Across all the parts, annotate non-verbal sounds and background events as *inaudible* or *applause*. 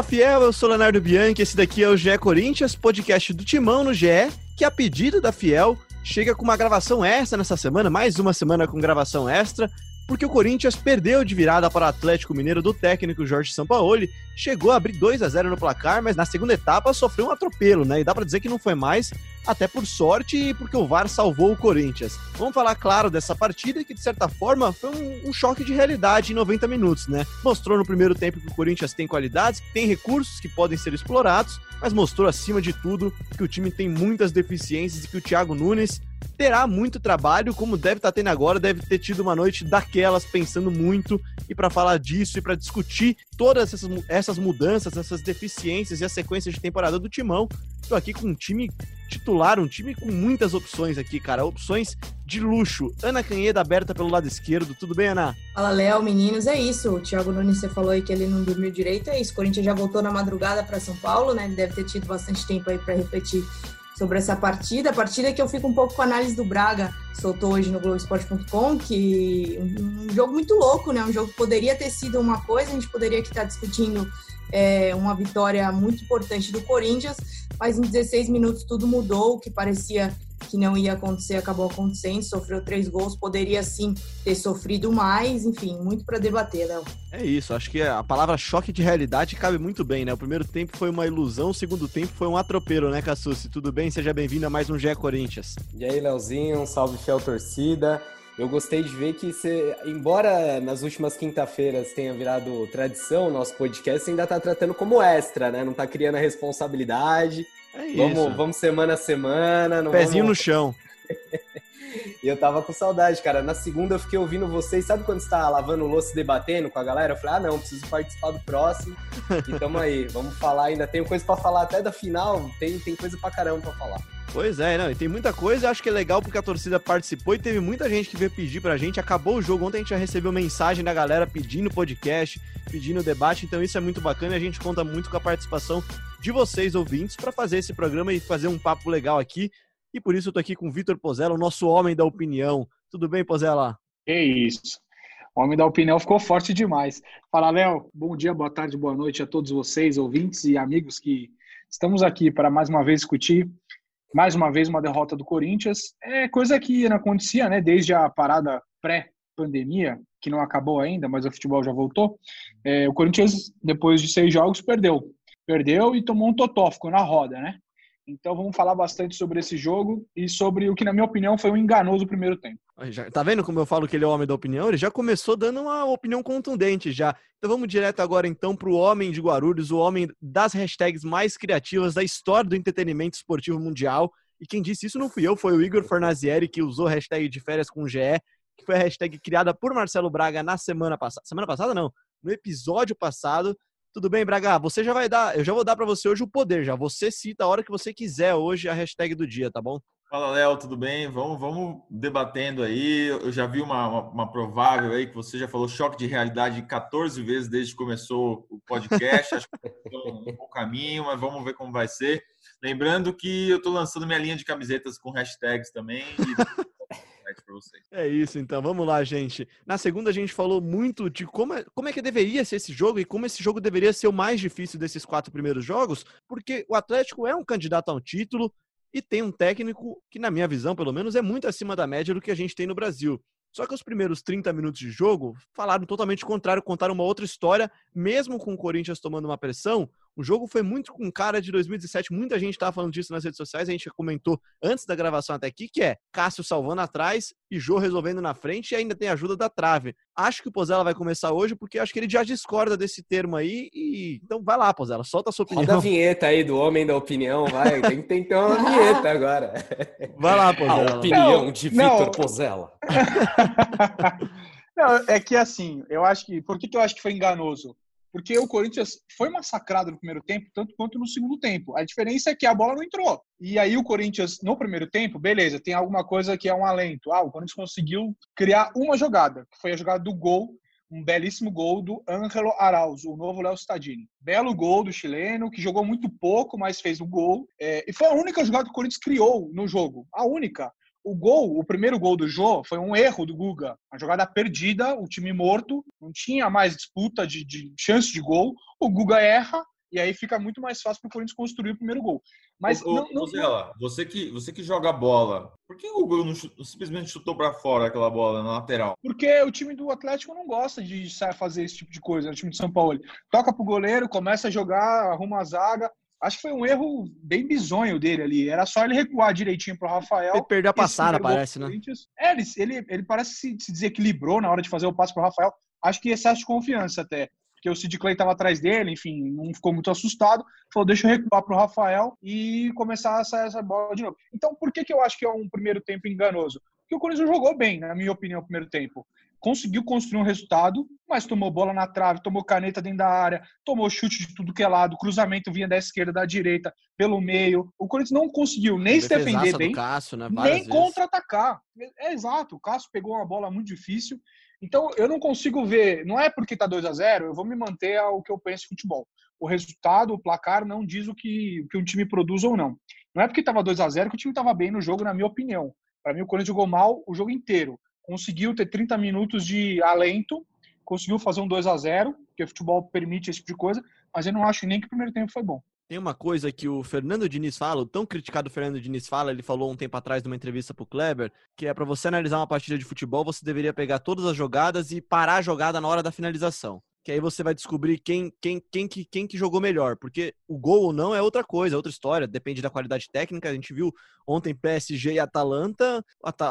Fala Fiel, eu sou Leonardo Bianchi, esse daqui é o GE Corinthians, podcast do Timão no GE, que a pedido da Fiel chega com uma gravação extra nessa semana, mais uma semana com gravação extra, porque o Corinthians perdeu de virada para o Atlético Mineiro do técnico Jorge Sampaoli, chegou a abrir 2 a 0 no placar, mas na segunda etapa sofreu um atropelo, né? E dá para dizer que não foi mais, até por sorte e porque o VAR salvou o Corinthians. Vamos falar, claro, dessa partida que, de certa forma, foi um, um choque de realidade em 90 minutos, né? Mostrou no primeiro tempo que o Corinthians tem qualidades, que tem recursos que podem ser explorados, mas mostrou, acima de tudo, que o time tem muitas deficiências e que o Thiago Nunes terá muito trabalho, como deve estar tendo agora, deve ter tido uma noite daquelas pensando muito. E para falar disso e para discutir todas essas, essas mudanças, essas deficiências e a sequência de temporada do Timão, estou aqui com um time titular, um time com muitas opções aqui, cara. Opções de luxo. Ana Canheda aberta pelo lado esquerdo. Tudo bem, Ana? Fala, Léo, meninos. É isso. O Thiago Nunes, você falou aí que ele não dormiu direito. É isso. O Corinthians já voltou na madrugada para São Paulo, né? Deve ter tido bastante tempo aí para refletir sobre essa partida. A partida que eu fico um pouco com a análise do Braga, soltou hoje no Globoesporte.com, que um, jogo muito louco, né? Um jogo que poderia ter sido uma coisa, a gente poderia estar discutindo é, uma vitória muito importante do Corinthians, mas em 16 minutos tudo mudou, o que parecia que não ia acontecer, acabou acontecendo, sofreu três gols, poderia sim ter sofrido mais, enfim, muito para debater, Léo. É isso, acho que a palavra choque de realidade cabe muito bem, né? O primeiro tempo foi uma ilusão, o segundo tempo foi um atropelo, né, Cassucci? Tudo bem? Seja bem-vindo a mais um GE Corinthians. E aí, Leozinho, um salve fiel torcida. Eu gostei de ver que você, embora nas últimas quinta-feiras tenha virado tradição o nosso podcast, você ainda está tratando como extra, né? Não está criando a responsabilidade. É isso. Vamos, vamos semana a semana. Pezinho vamos... no chão. *laughs* e eu tava com saudade, cara. Na segunda eu fiquei ouvindo vocês. Sabe quando você tá lavando louça debatendo com a galera? Eu falei, ah, não, preciso participar do próximo. E tamo aí, vamos falar. Ainda tenho coisa para falar até da final. Tem, tem coisa pra caramba pra falar. Pois é, não, e tem muita coisa, eu acho que é legal porque a torcida participou e teve muita gente que veio pedir pra gente. Acabou o jogo, ontem a gente já recebeu mensagem da galera pedindo podcast, pedindo debate, então isso é muito bacana e a gente conta muito com a participação de vocês, ouvintes, para fazer esse programa e fazer um papo legal aqui. E por isso eu tô aqui com o Vitor Pozella, o nosso homem da opinião. Tudo bem, Pozella? É isso. O homem da opinião ficou forte demais. Fala, Léo. Bom dia, boa tarde, boa noite a todos vocês, ouvintes e amigos que estamos aqui para mais uma vez discutir mais uma vez uma derrota do Corinthians. É coisa que não acontecia, né? Desde a parada pré-pandemia, que não acabou ainda, mas o futebol já voltou. É, o Corinthians, depois de seis jogos, perdeu. Perdeu e tomou um totó, ficou na roda, né? Então vamos falar bastante sobre esse jogo e sobre o que, na minha opinião, foi um enganoso primeiro tempo. Tá vendo como eu falo que ele é o homem da opinião? Ele já começou dando uma opinião contundente já. Então vamos direto agora então para o homem de Guarulhos, o homem das hashtags mais criativas da história do entretenimento esportivo mundial. E quem disse isso não fui eu, foi o Igor Fornazieri que usou a hashtag de férias com GE, que foi a hashtag criada por Marcelo Braga na semana passada. Semana passada não, no episódio passado. Tudo bem, Braga? Você já vai dar, eu já vou dar para você hoje o poder já. Você cita a hora que você quiser hoje a hashtag do dia, tá bom? Fala, Léo, tudo bem? Vamos, vamos debatendo aí. Eu já vi uma, uma, uma, provável aí que você já falou choque de realidade 14 vezes desde que começou o podcast. Acho que é um bom caminho, mas vamos ver como vai ser. Lembrando que eu estou lançando minha linha de camisetas com hashtags também. Para vocês. É isso, então. Vamos lá, gente. Na segunda, a gente falou muito de como é, como é que deveria ser esse jogo e como esse jogo deveria ser o mais difícil desses quatro primeiros jogos, porque o Atlético é um candidato a um título e tem um técnico que, na minha visão, pelo menos, é muito acima da média do que a gente tem no Brasil. Só que os primeiros 30 minutos de jogo falaram totalmente contrário, contaram uma outra história, mesmo com o Corinthians tomando uma pressão, o jogo foi muito com cara de 2017, muita gente estava falando disso nas redes sociais, a gente comentou antes da gravação até aqui, que é Cássio salvando atrás e Jô resolvendo na frente e ainda tem ajuda da trave. Acho que o Pozella vai começar hoje, porque acho que ele já discorda desse termo aí, e então vai lá, Pozella, solta a sua opinião. Roda a vinheta aí do homem da opinião, vai, tem, tem que ter uma vinheta agora. *laughs* Vai lá, Pozella. A opinião não, de Vitor Pozella. *laughs* não, é que assim, eu acho que, por que, que eu acho que foi enganoso? Porque o Corinthians foi massacrado no primeiro tempo, tanto quanto no segundo tempo. A diferença é que a bola não entrou. E aí o Corinthians, no primeiro tempo, beleza, tem alguma coisa que é um alento. Ah, o Corinthians conseguiu criar uma jogada, que foi a jogada do gol, um belíssimo gol do Ângelo Arauz, o novo Léo Stadini. Belo gol do chileno, que jogou muito pouco, mas fez o gol. É, e foi a única jogada que o Corinthians criou no jogo. A única. O gol, o primeiro gol do Jô, foi um erro do Guga. Uma jogada perdida, o time morto, não tinha mais disputa de, de chance de gol. O Guga erra e aí fica muito mais fácil para o Corinthians construir o primeiro gol. Mas ô, não, Zela, você que você que joga bola, por que o gol não chutou, simplesmente chutou para fora aquela bola na lateral? Porque o time do Atlético não gosta de fazer esse tipo de coisa, o time de São Paulo. Toca pro goleiro, começa a jogar, arruma a zaga, Acho que foi um erro bem bizonho dele ali. Era só ele recuar direitinho pro Rafael. Ele perdeu a passada, parece, né? É, ele, ele, ele parece se, se, desequilibrou na hora de fazer o passe pro Rafael. Acho que excesso de confiança até. Porque o Sid Clay estava atrás dele, enfim, não ficou muito assustado. Falou, deixa eu recuar pro Rafael e começar essa, essa bola de novo. Então, por que, que eu acho que é um primeiro tempo enganoso? Porque o Corinthians jogou bem, na minha opinião, o primeiro tempo conseguiu construir um resultado, mas tomou bola na trave, tomou caneta dentro da área, tomou chute de tudo que é lado, cruzamento vinha da esquerda, da direita, pelo meio. O Corinthians não conseguiu nem se defender bem, Cássio, né? nem contra-atacar. É exato, o Cássio pegou uma bola muito difícil. Então, eu não consigo ver, não é porque tá 2 a 0 eu vou me manter ao que eu penso de futebol. O resultado, o placar, não diz o que, o que um time produz ou não. Não é porque estava 2 a 0 que o time estava bem no jogo, na minha opinião. Para mim, o Corinthians jogou mal o jogo inteiro conseguiu ter 30 minutos de alento, conseguiu fazer um 2 a 0 porque o futebol permite esse tipo de coisa, mas eu não acho nem que o primeiro tempo foi bom. Tem uma coisa que o Fernando Diniz fala, o tão criticado Fernando Diniz fala, ele falou um tempo atrás numa entrevista pro Kleber, que é para você analisar uma partida de futebol, você deveria pegar todas as jogadas e parar a jogada na hora da finalização que aí você vai descobrir quem, quem, quem, que, quem que jogou melhor, porque o gol ou não é outra coisa, é outra história, depende da qualidade técnica. A gente viu ontem PSG e Atalanta,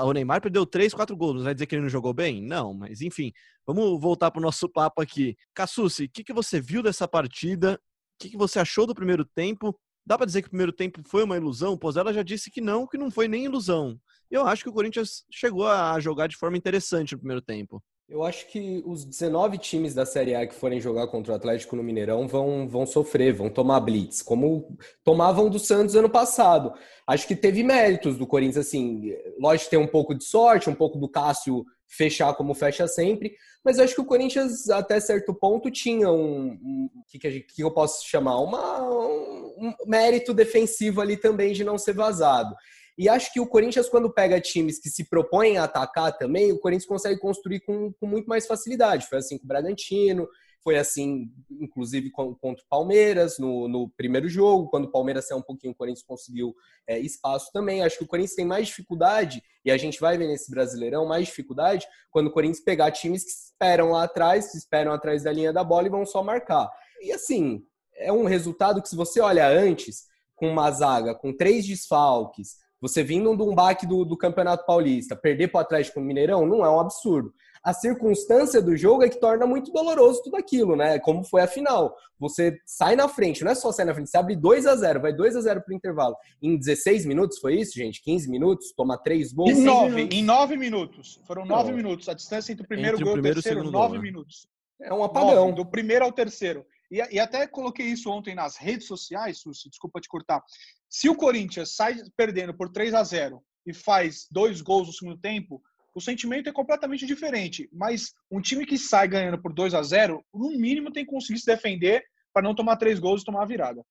o Neymar perdeu 3, 4 gols, vai dizer que ele não jogou bem? Não, mas enfim, vamos voltar para o nosso papo aqui. Cassucci, o que, que você viu dessa partida? O que, que você achou do primeiro tempo? Dá para dizer que o primeiro tempo foi uma ilusão? O Pozella já disse que não, que não foi nem ilusão. Eu acho que o Corinthians chegou a jogar de forma interessante no primeiro tempo. Eu acho que os 19 times da Série A que forem jogar contra o Atlético no Mineirão vão, vão sofrer, vão tomar blitz, como tomavam do Santos ano passado. Acho que teve méritos do Corinthians, assim, lógico tem um pouco de sorte, um pouco do Cássio fechar como fecha sempre, mas acho que o Corinthians, até certo ponto, tinha um. um que, que, que eu posso chamar? Uma, um, um mérito defensivo ali também de não ser vazado. E acho que o Corinthians, quando pega times que se propõem a atacar também, o Corinthians consegue construir com, com muito mais facilidade. Foi assim com o Bragantino, foi assim, inclusive, contra o Palmeiras no, no primeiro jogo. Quando o Palmeiras saiu um pouquinho, o Corinthians conseguiu é, espaço também. Acho que o Corinthians tem mais dificuldade, e a gente vai ver nesse Brasileirão mais dificuldade, quando o Corinthians pegar times que esperam lá atrás, que esperam atrás da linha da bola e vão só marcar. E assim, é um resultado que, se você olha antes, com uma zaga com três desfalques, você vindo de um baque do, do Campeonato Paulista, perder para o Atlético Mineirão não é um absurdo. A circunstância do jogo é que torna muito doloroso tudo aquilo, né? Como foi a final. Você sai na frente, não é só sair na frente, você abre 2 a 0 vai 2 a 0 pro intervalo. Em 16 minutos, foi isso, gente? 15 minutos, toma 3 gols. Em 9, em 9 minutos. Foram 9 minutos. A distância entre o primeiro entre gol e o terceiro, 9 né? minutos. É um apagão. 9, do primeiro ao terceiro. E, e, até coloquei isso ontem nas redes sociais, Susi, desculpa te cortar. Se o Corinthians sai perdendo por 3 a 0 e faz dois gols no segundo tempo, o sentimento é completamente diferente. Mas um time que sai ganhando por 2 a 0 no mínimo tem que conseguir se defender para não tomar três gols e tomar a virada.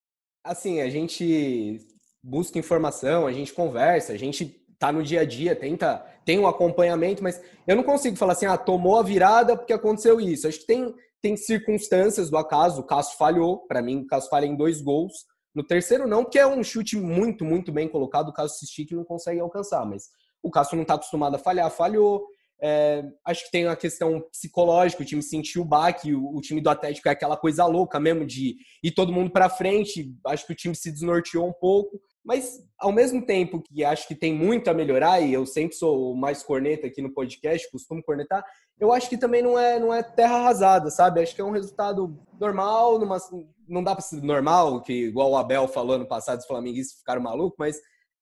Assim, a gente busca informação, a gente conversa, a gente tá no dia a dia, tenta, tem um acompanhamento, mas eu não consigo falar assim, ah, tomou a virada porque aconteceu isso. Acho que tem, tem circunstâncias do acaso, o Cássio falhou, para mim o Cássio falha em dois gols, no terceiro, não, porque é um chute muito, muito bem colocado. O Cássio Sistik não consegue alcançar, mas o Cássio não está acostumado a falhar, falhou. É, acho que tem uma questão psicológica, o time sentiu o baque, o, o, time do Atlético é aquela coisa louca mesmo de ir todo mundo para frente. Acho que o time se desnorteou um pouco. Mas, ao mesmo tempo que acho que tem muito a melhorar, e eu sempre sou mais corneta aqui no podcast, costumo cornetar, eu acho que também não é, não é terra arrasada, sabe? Acho que é um resultado normal, numa, não dá para ser normal, que igual o Abel falou ano passado, os flamenguistas ficaram malucos, mas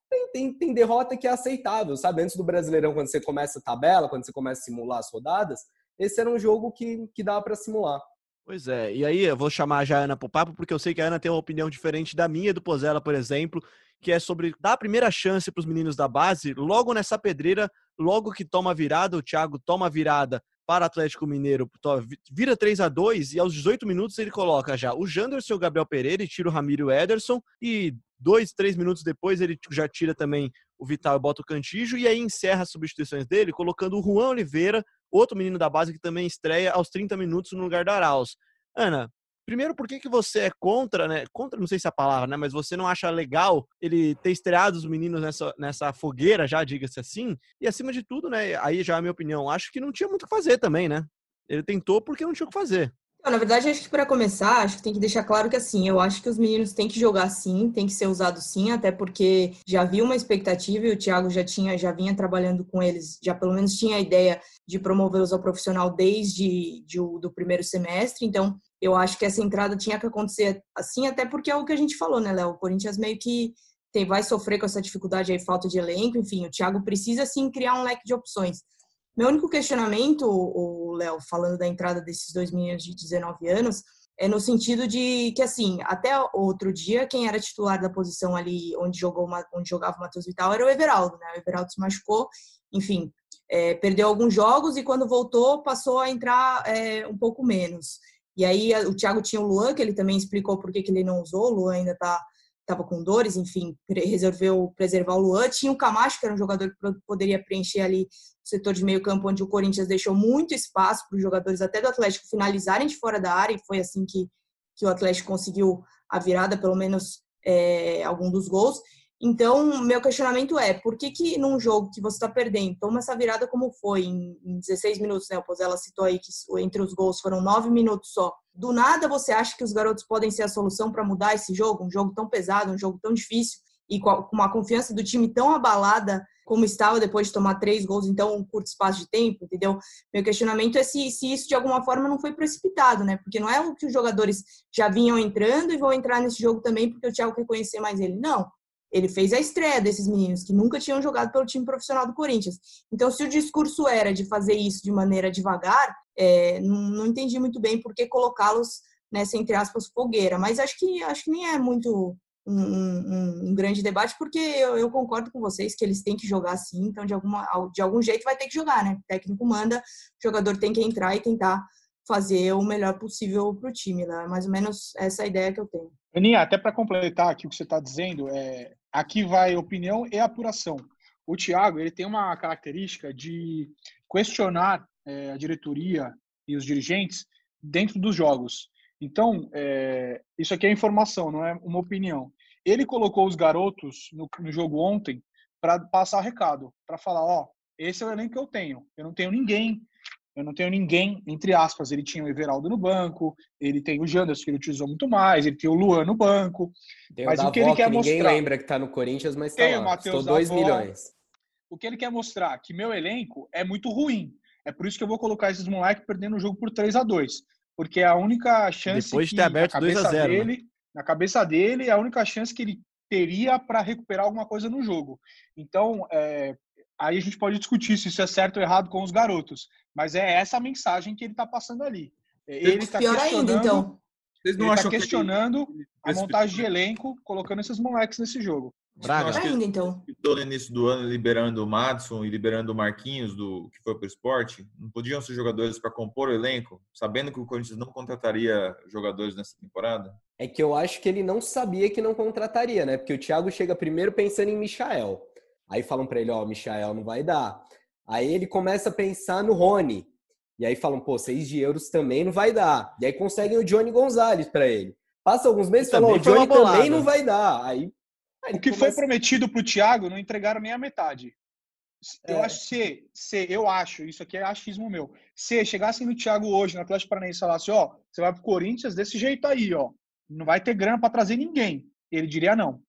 tem, tem, tem derrota que é aceitável, sabe? Antes do Brasileirão, quando você começa a tabela, quando você começa a simular as rodadas, esse era um jogo que, que dava para simular. Pois é, e aí eu vou chamar já a Ana pro papo, porque eu sei que a Ana tem uma opinião diferente da minha do Pozella, por exemplo, que é sobre dar a primeira chance para os meninos da base, logo nessa pedreira, logo que toma virada, o Thiago toma virada para Atlético Mineiro, vira 3 a 2 e aos 18 minutos ele coloca já o Janderson e o Gabriel Pereira e tira o Ramiro Ederson e dois, três minutos depois ele já tira também o Vital e bota o Cantijo e aí encerra as substituições dele colocando o Juan Oliveira, outro menino da base que também estreia aos 30 minutos no lugar da Arauz. Ana, Primeiro, por que, que você é contra, né? Contra, não sei se é a palavra, né? Mas você não acha legal ele ter estreado os meninos nessa, nessa fogueira, já diga-se assim. E acima de tudo, né? Aí já é a minha opinião. Acho que não tinha muito o que fazer também, né? Ele tentou porque não tinha o que fazer. Na verdade, acho que para começar, acho que tem que deixar claro que assim, eu acho que os meninos têm que jogar sim, tem que ser usado sim, até porque já havia uma expectativa e o Thiago já tinha, já vinha trabalhando com eles, já pelo menos tinha a ideia de promovê-los ao profissional desde de, do primeiro semestre, então eu acho que essa entrada tinha que acontecer assim, até porque é o que a gente falou, né, Léo? O Corinthians meio que tem, vai sofrer com essa dificuldade aí, falta de elenco, enfim, o Thiago precisa sim criar um leque de opções. Meu único questionamento, o Léo, falando da entrada desses dois meninos de 19 anos, é no sentido de que, assim, até outro dia, quem era titular da posição ali onde, jogou, onde jogava o Matheus Vital era o Everaldo, né? O Everaldo se machucou, enfim, é, perdeu alguns jogos e quando voltou passou a entrar é, um pouco menos. E aí o Thiago tinha o Luan, que ele também explicou por que, ele não usou, o Luan ainda está estava com dores, enfim, resolveu preservar o Luan. Tinha o Camacho, que era um jogador que poderia preencher ali o setor de meio campo, onde o Corinthians deixou muito espaço para os jogadores até do Atlético finalizarem de fora da área, e foi assim que, que o Atlético conseguiu a virada, pelo menos é, algum dos gols. Então, meu questionamento é, por que que num jogo que você está perdendo, toma essa virada como foi, em, em 16 minutos, né? O Pozella citou aí que entre os gols foram 9 minutos só. Do nada você acha que os garotos podem ser a solução para mudar esse jogo? Um jogo tão pesado, um jogo tão difícil e com uma confiança do time tão abalada como estava depois de tomar três gols em tão curto espaço de tempo, entendeu? Meu questionamento é se, se isso de alguma forma não foi precipitado, né? Porque não é o que os jogadores já vinham entrando e vão entrar nesse jogo também porque o Thiago quer conhecer mais ele. Não ele fez a estreia desses meninos que nunca tinham jogado pelo time profissional do Corinthians. Então, se o discurso era de fazer isso de maneira devagar, é, não, não, entendi muito bem por que colocá-los nessa, entre aspas, fogueira. Mas acho que, acho que nem é muito um, um, um grande debate, porque eu, eu, concordo com vocês que eles têm que jogar sim, então de, alguma, de algum jeito vai ter que jogar, né? O técnico manda, o jogador tem que entrar e tentar fazer o melhor possível para o time. Né? Mais ou menos essa é a ideia que eu tenho. Aninha, até para completar aqui o que você está dizendo, é, aqui vai opinião e apuração. O Thiago ele tem uma característica de questionar é, a diretoria e os dirigentes dentro dos jogos. Então, é, isso aqui é informação, não é uma opinião. Ele colocou os garotos no, no jogo ontem para passar recado, para falar, ó, esse é o elenco que eu tenho. Eu não tenho ninguém eu não tenho ninguém, entre aspas, ele tinha o Everaldo no banco, ele tem o Janderson, que ele utilizou muito mais, ele tem o Luan no banco. Tem mas o, o que ele quer que ninguém mostrar... lembra que está no Corinthians, mas está lá, custou 2 milhões. O que ele quer mostrar? Que meu elenco é muito ruim. É por isso que eu vou colocar esses moleques perdendo o jogo por 3 a 2 Porque é a única chance Depois de ter aberto 2 a 0 né? dele, né? na cabeça dele, é a única chance que ele teria para recuperar alguma coisa no jogo. Então, é, aí a gente pode discutir se isso é certo ou errado com os garotos. Mas é essa a mensagem que ele está passando ali. Ele está questionando, ainda, então. Vocês não ele está questionando que... a montagem de elenco, colocando esses moleques nesse jogo. Braga. Ainda, então. no início do ano liberando o Madison e liberando o Marquinhos, do que foi para o esporte. Não podiam ser jogadores para compor o elenco, sabendo que o Corinthians não contrataria jogadores nessa temporada? É que eu acho que ele não sabia que não contrataria, né? Porque o Thiago chega primeiro pensando em Michael. Aí falam para ele, ó, oh, Michael não vai dar. Aí ele começa a pensar no Rony. E aí falam, pô, 6 de euros também não vai dar. E aí conseguem o Johnny Gonzalez para ele. Passa alguns meses e falam, o Johnny também não vai dar. Aí, aí o que começa... foi prometido pro Thiago não entregaram nem a metade. Eu é. acho se, se, eu acho, isso aqui é achismo meu. Se chegassem no Thiago hoje, no Atlético Paranaense, e falasse, ó, você vai pro Corinthians desse jeito aí, ó. Não vai ter grana para trazer ninguém. Ele diria não.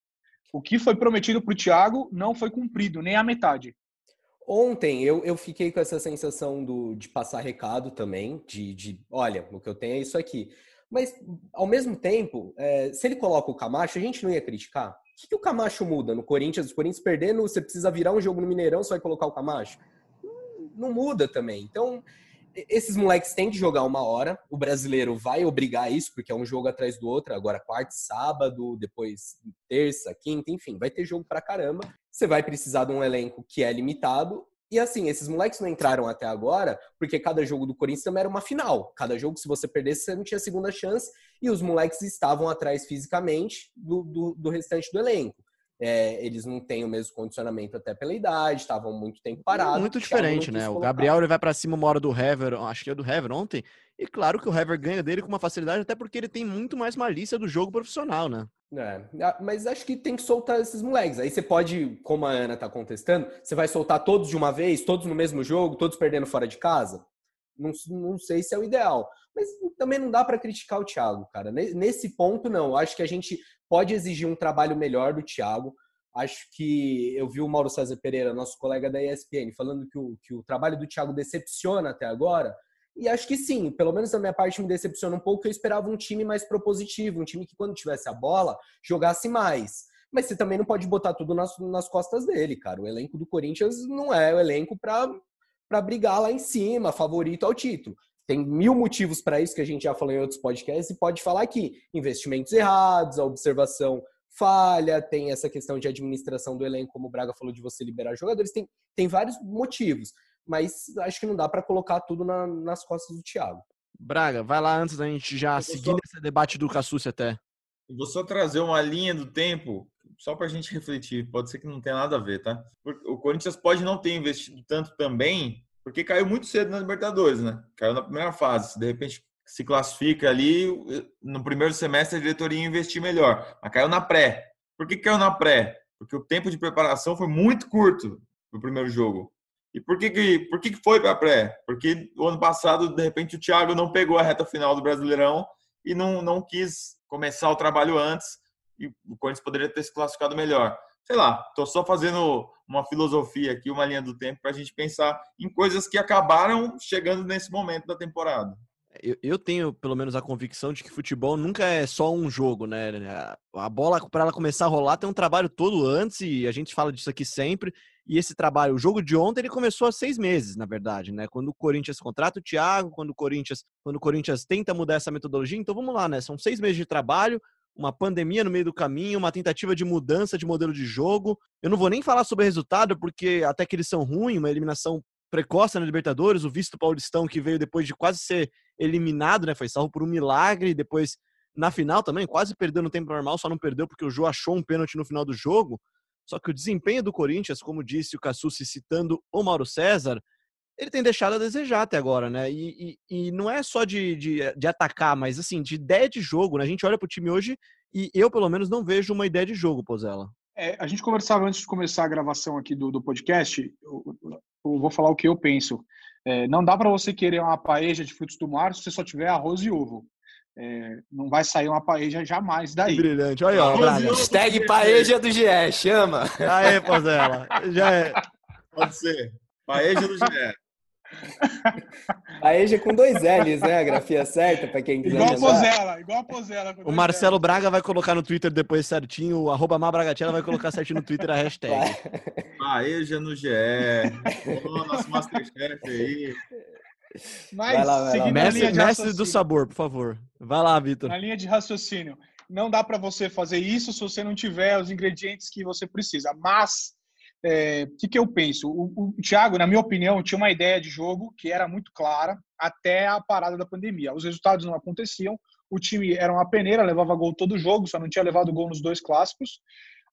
O que foi prometido pro Thiago não foi cumprido, nem a metade. Ontem eu, eu fiquei com essa sensação do, de passar recado também, de, de olha, o que eu tenho é isso aqui. Mas, ao mesmo tempo, é, se ele coloca o Camacho, a gente não ia criticar. O que, que o Camacho muda no Corinthians? O Corinthians perdendo, você precisa virar um jogo no Mineirão, você vai colocar o Camacho? Não, não muda também. Então, esses moleques têm que jogar uma hora. O brasileiro vai obrigar isso, porque é um jogo atrás do outro. Agora, quarta sábado, depois terça, quinta, enfim, vai ter jogo pra caramba. Você vai precisar de um elenco que é limitado. E assim, esses moleques não entraram até agora, porque cada jogo do Corinthians também era uma final. Cada jogo, se você perdesse, você não tinha segunda chance. E os moleques estavam atrás fisicamente do, do, do restante do elenco. É, eles não têm o mesmo condicionamento até pela idade, estavam muito tempo parados. Muito diferente, né? O Gabriel ele vai para cima uma hora do Hever, acho que é do Hever ontem, e claro que o Hever ganha dele com uma facilidade, até porque ele tem muito mais malícia do jogo profissional, né? É, mas acho que tem que soltar esses moleques. Aí você pode, como a Ana tá contestando, você vai soltar todos de uma vez, todos no mesmo jogo, todos perdendo fora de casa? Não, não sei se é o ideal. Mas também não dá para criticar o Thiago, cara. Nesse ponto, não. Acho que a gente pode exigir um trabalho melhor do Thiago. Acho que eu vi o Mauro César Pereira, nosso colega da ESPN, falando que o, que o trabalho do Thiago decepciona até agora. E acho que sim, pelo menos da minha parte me decepciona um pouco. Eu esperava um time mais propositivo, um time que quando tivesse a bola jogasse mais. Mas você também não pode botar tudo nas, nas costas dele, cara. O elenco do Corinthians não é o elenco para brigar lá em cima, favorito ao título. Tem mil motivos para isso que a gente já falou em outros podcasts e pode falar aqui. Investimentos errados, a observação falha, tem essa questão de administração do elenco, como o Braga falou, de você liberar jogadores. Tem, tem vários motivos, mas acho que não dá para colocar tudo na, nas costas do Thiago. Braga, vai lá antes da gente já seguir só... esse debate do Cassucci até. Eu vou só trazer uma linha do tempo, só para a gente refletir. Pode ser que não tenha nada a ver, tá? O Corinthians pode não ter investido tanto também porque caiu muito cedo na Libertadores, né? Caiu na primeira fase. De repente se classifica ali, no primeiro semestre a diretoria ia investir melhor. Mas caiu na pré. Por que caiu na pré? Porque o tempo de preparação foi muito curto no primeiro jogo. E por que, que, por que, que foi para a pré? Porque o ano passado, de repente, o Thiago não pegou a reta final do Brasileirão e não, não quis começar o trabalho antes e o Corinthians poderia ter se classificado melhor sei lá, estou só fazendo uma filosofia aqui, uma linha do tempo para a gente pensar em coisas que acabaram chegando nesse momento da temporada. Eu, eu tenho pelo menos a convicção de que futebol nunca é só um jogo, né? A bola, para ela começar a rolar, tem um trabalho todo antes, e a gente fala disso aqui sempre. E esse trabalho, o jogo de ontem, ele começou há seis meses, na verdade, né? Quando o Corinthians contrata o Thiago, quando o Corinthians, quando o Corinthians tenta mudar essa metodologia, então vamos lá, né? São seis meses de trabalho, uma pandemia no meio do caminho, uma tentativa de mudança de modelo de jogo. Eu não vou nem falar sobre o resultado, porque até que eles são ruins, uma eliminação precoce na Libertadores, o visto paulistão que veio depois de quase ser eliminado, né? Foi salvo por um milagre, depois na final também, quase perdeu no tempo normal, só não perdeu porque o Jô achou um pênalti no final do jogo. Só que o desempenho do Corinthians, como disse o Cassucci citando o Mauro César, ele tem deixado a desejar até agora, né? E, e, e não é só de, de, de, atacar, mas assim, de ideia de jogo, né? A gente olha pro time hoje e eu, pelo menos, não vejo uma ideia de jogo, Pozella. É, a gente conversava antes de começar a gravação aqui do, do podcast, eu, eu, vou falar o que eu penso. É, não dá para você querer uma paeja de frutos do mar se você só tiver arroz e ovo. É, não vai sair uma paeja jamais daí. Que brilhante, olha ó. Hashtag paeja do GE, chama. Aê, Pozella. Já é. *laughs* Pode ser. Paeja do GE. A Eja com dois L's, né? A grafia certa, para quem quiser. Igual a Pozela, igual a Pozela. O Marcelo L's. Braga vai colocar no Twitter depois certinho, o arroba Mabragatela vai colocar certinho no Twitter a hashtag. Paeja no GE. nosso Masterchef aí. Mas, vai lá, vai lá. Mestre, mestre do sabor, por favor. Vai lá, Vitor. Na linha de raciocínio. Não dá para você fazer isso se você não tiver os ingredientes que você precisa. Mas é, o que, que, eu penso? O, o Thiago, na minha opinião, tinha uma ideia de jogo que era muito clara até a parada da pandemia. Os resultados não aconteciam, o time era uma peneira, levava gol todo jogo, só não tinha levado gol nos dois clássicos,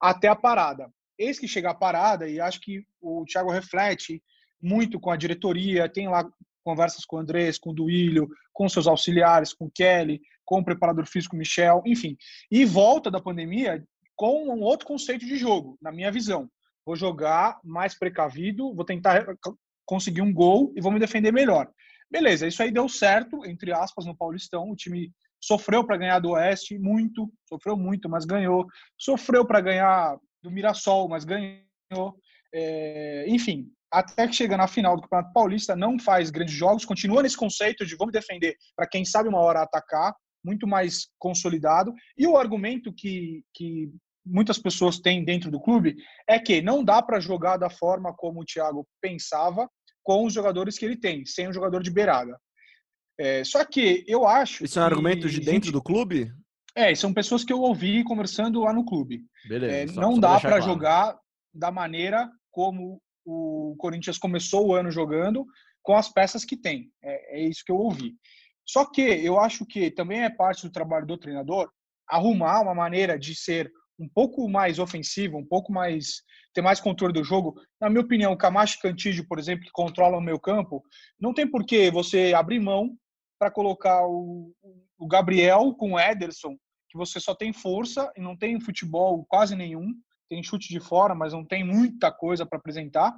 até a parada. Eis que chega a parada, e acho que o Thiago reflete muito com a diretoria, tem lá conversas com o Andrés, com o Duílio, com seus auxiliares, com o Kelly, com o preparador físico Michel, enfim. E volta da pandemia com um outro conceito de jogo, na minha visão vou jogar mais precavido, vou tentar conseguir um gol e vou me defender melhor. Beleza, isso aí deu certo, entre aspas, no Paulistão. O time sofreu para ganhar do Oeste, muito, sofreu muito, mas ganhou. Sofreu para ganhar do Mirassol, mas ganhou. É, enfim, até que chega na final do Campeonato Paulista, não faz grandes jogos, continua nesse conceito de vamos defender para quem sabe uma hora atacar, muito mais consolidado. E o argumento que, que muitas pessoas têm dentro do clube é que não dá para jogar da forma como o Thiago pensava com os jogadores que ele tem, sem um jogador de beirada. É, só que eu acho. Isso é um argumento de dentro gente... do clube? É, são pessoas que eu ouvi conversando lá no clube. Beleza. É, não dá para claro. jogar da maneira como o Corinthians começou o ano jogando, com as peças que tem. É, é isso que eu ouvi. Só que eu acho que também é parte do trabalho do treinador arrumar uma maneira de ser um pouco mais ofensivo, um pouco mais ter mais controle do jogo, na minha opinião, o Camacho Cantígio, por exemplo, que controlam o meu campo, não tem por que você abrir mão para colocar o, o Gabriel com o Ederson, que você só tem força e não tem futebol quase nenhum, tem chute de fora, mas não tem muita coisa para apresentar,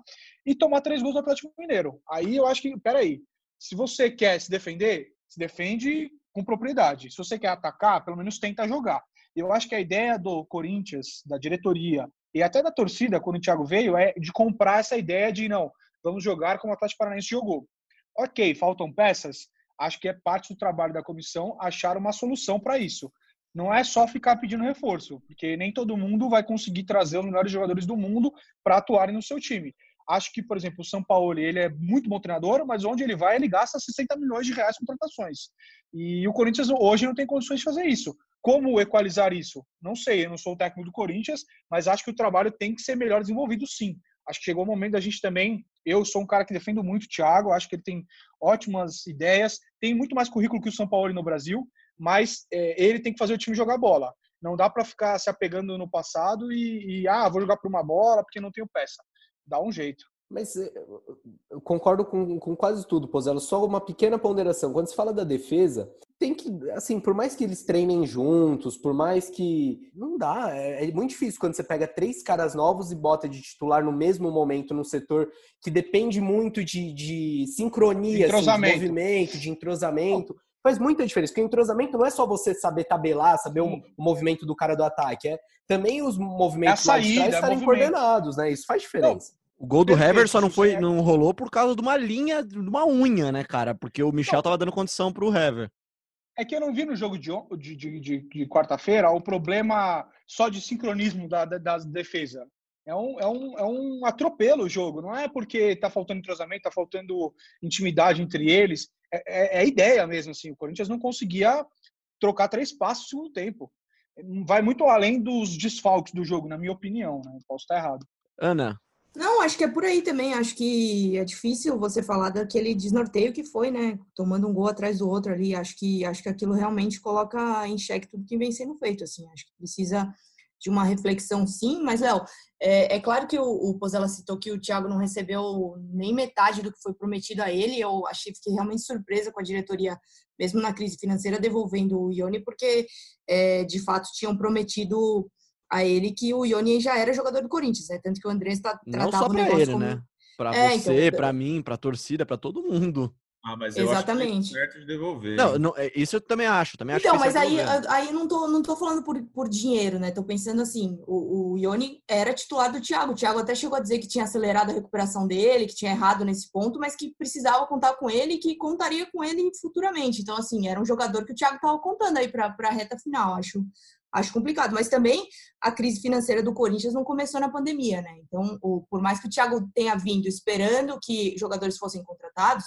e tomar três gols do Atlético Mineiro. Aí eu acho que, peraí, se você quer se defender, se defende com propriedade. Se você quer atacar, pelo menos tenta jogar. Eu acho que a ideia do Corinthians, da diretoria e até da torcida, quando o Thiago veio, é de comprar essa ideia de não, vamos jogar como o Atlético Paranaense jogou. Ok, faltam peças. Acho que é parte do trabalho da comissão achar uma solução para isso. Não é só ficar pedindo reforço, porque nem todo mundo vai conseguir trazer os melhores jogadores do mundo para atuarem no seu time. Acho que, por exemplo, o São Paulo ele é muito bom treinador, mas onde ele vai, ele gasta 60 milhões de reais com contratações. E o Corinthians hoje não tem condições de fazer isso. Como equalizar isso? Não sei, eu não sou o técnico do Corinthians, mas acho que o trabalho tem que ser melhor desenvolvido sim. Acho que chegou o momento da gente também. Eu sou um cara que defendo muito o Thiago, acho que ele tem ótimas ideias, tem muito mais currículo que o São Paulo no Brasil, mas é, ele tem que fazer o time jogar bola. Não dá para ficar se apegando no passado e, e ah, vou jogar por uma bola porque não tenho peça dá um jeito. Mas eh, eu concordo com, com quase tudo, Pozelo. Só uma pequena ponderação. Quando se fala da defesa, tem que, assim, por mais que eles treinem juntos, por mais que. Não dá. É, é, muito difícil quando você pega três caras novos e bota de titular no mesmo momento num setor que depende muito de, de sincronia, de, assim, de movimento, de entrosamento. Faz muita diferença, porque entrosamento não é só você saber tabelar, saber o, o, movimento do cara do ataque, é também os movimentos é saída, lá de trás estarem coordenados, né? Isso faz diferença. Não. O gol do Hever só não foi, não rolou por causa de uma linha, de uma unha, né, cara? Porque o Michel tava dando condição pro Hever. É que eu não vi no jogo de, de, de, de, de quarta-feira o problema só de sincronismo da, da, da, defesa. É um, é, um, é um atropelo o jogo. Não é porque tá faltando entrosamento, tá faltando intimidade entre eles. É, é, é ideia mesmo, assim. O Corinthians não conseguia trocar três passos no tempo. Vai muito além dos desfalques do jogo, na minha opinião. Né? Posso estar errado. Ana, não, acho que é por aí também. Acho que é difícil você falar daquele desnorteio que foi, né? Tomando um gol atrás do outro ali. Acho que acho que aquilo realmente coloca em xeque tudo que vem sendo feito. Assim, acho que precisa de uma reflexão, sim. Mas Léo, é, é, claro que o, o Pozella citou que o Thiago não recebeu nem metade do que foi prometido a ele. Eu achei fiquei realmente surpresa com a diretoria, mesmo na crise financeira, devolvendo o Ione, porque é, de fato tinham prometido a ele que o Ioni já era jogador do Corinthians, né? Tanto que o Andrés tá, tratava Não só pra ele, como... né? Pra é, você, então... pra mim, pra torcida, pra todo mundo. Ah, mas eu Exatamente. acho que certo de devolver. Não, não, é, isso eu também acho. Também então, acho mas aí, aí não tô, não tô falando por, por dinheiro, né? Tô pensando assim, o, o Ioni era titular do Thiago. O Thiago até chegou a dizer que tinha acelerado a recuperação dele, que tinha errado nesse ponto, mas que precisava contar com ele e que contaria com ele futuramente. Então, assim, era um jogador que o Thiago tava contando aí pra, pra reta final. Acho, acho complicado. Mas também a crise financeira do Corinthians não começou na pandemia, né? Então, o, por mais que o Thiago tenha vindo esperando que jogadores fossem contratados,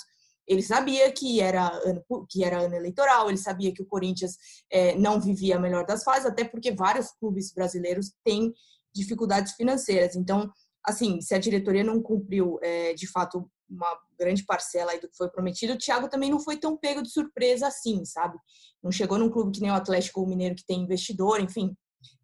ele sabia que era ano, que era ano eleitoral, ele sabia que o Corinthians é, não vivia a melhor das fases, até porque vários clubes brasileiros têm dificuldades financeiras. Então, assim, se a diretoria não cumpriu é, de fato uma grande parcela do que foi prometido, o Thiago também não foi tão pego de surpresa assim, sabe? Não chegou num clube que nem o Atlético Mineiro, que tem investidor, enfim.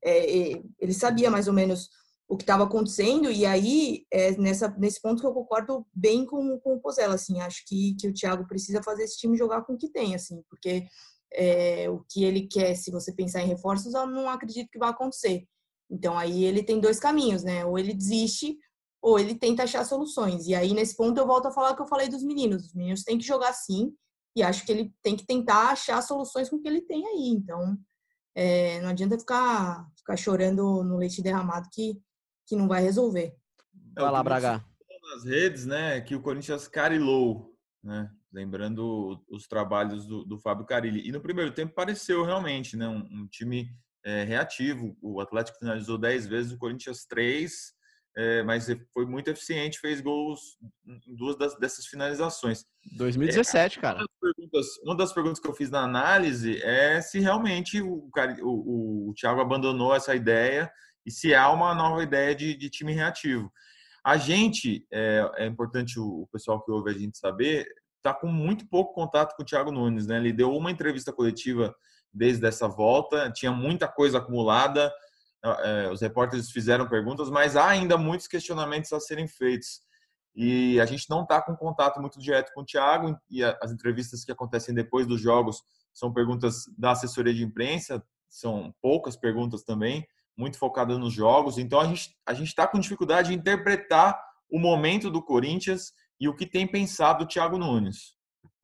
É ele sabia mais ou menos o que estava acontecendo, e aí, é nessa, nesse ponto que eu concordo bem com, com o Pozella, assim, acho que, que o Thiago precisa fazer esse time jogar com o que tem, assim, porque é, o que ele quer, se você pensar em reforços, eu não acredito que vai acontecer. Então, aí ele tem dois caminhos, né? Ou ele desiste, ou ele tenta achar soluções. E aí, nesse ponto, eu volto a falar o que eu falei dos meninos. Os meninos têm que jogar sim, e acho que ele tem que tentar achar soluções com o que ele tem aí. Então, é, não adianta ficar, ficar chorando no leite derramado que, que não vai resolver. É, vai lá, Braga. Nas redes, né, que o Corinthians carilou, né? Lembrando os trabalhos do, do Fábio Carilli. E no primeiro tempo pareceu realmente, né, um, um time é, reativo. O Atlético finalizou 10 vezes, o Corinthians 3 é, mas foi muito eficiente, fez gols em duas das, dessas finalizações. 2017, é, cara. Uma das, perguntas, uma das, perguntas, que eu fiz na análise é se realmente o, o, o Thiago abandonou essa ideia e se há uma nova ideia de, de time reativo. A gente, é, é importante o, o, pessoal que ouve a gente saber, está com muito pouco contato com o Thiago Nunes, né? Ele deu uma entrevista coletiva desde essa volta, tinha muita coisa acumulada, é, os repórteres fizeram perguntas, mas há ainda muitos questionamentos a serem feitos. E a gente não está com contato muito direto com o Thiago, e as entrevistas que acontecem depois dos jogos são perguntas da assessoria de imprensa, são poucas perguntas também, muito focadas nos jogos. Então a gente a está com dificuldade de interpretar o momento do Corinthians e o que tem pensado o Thiago Nunes.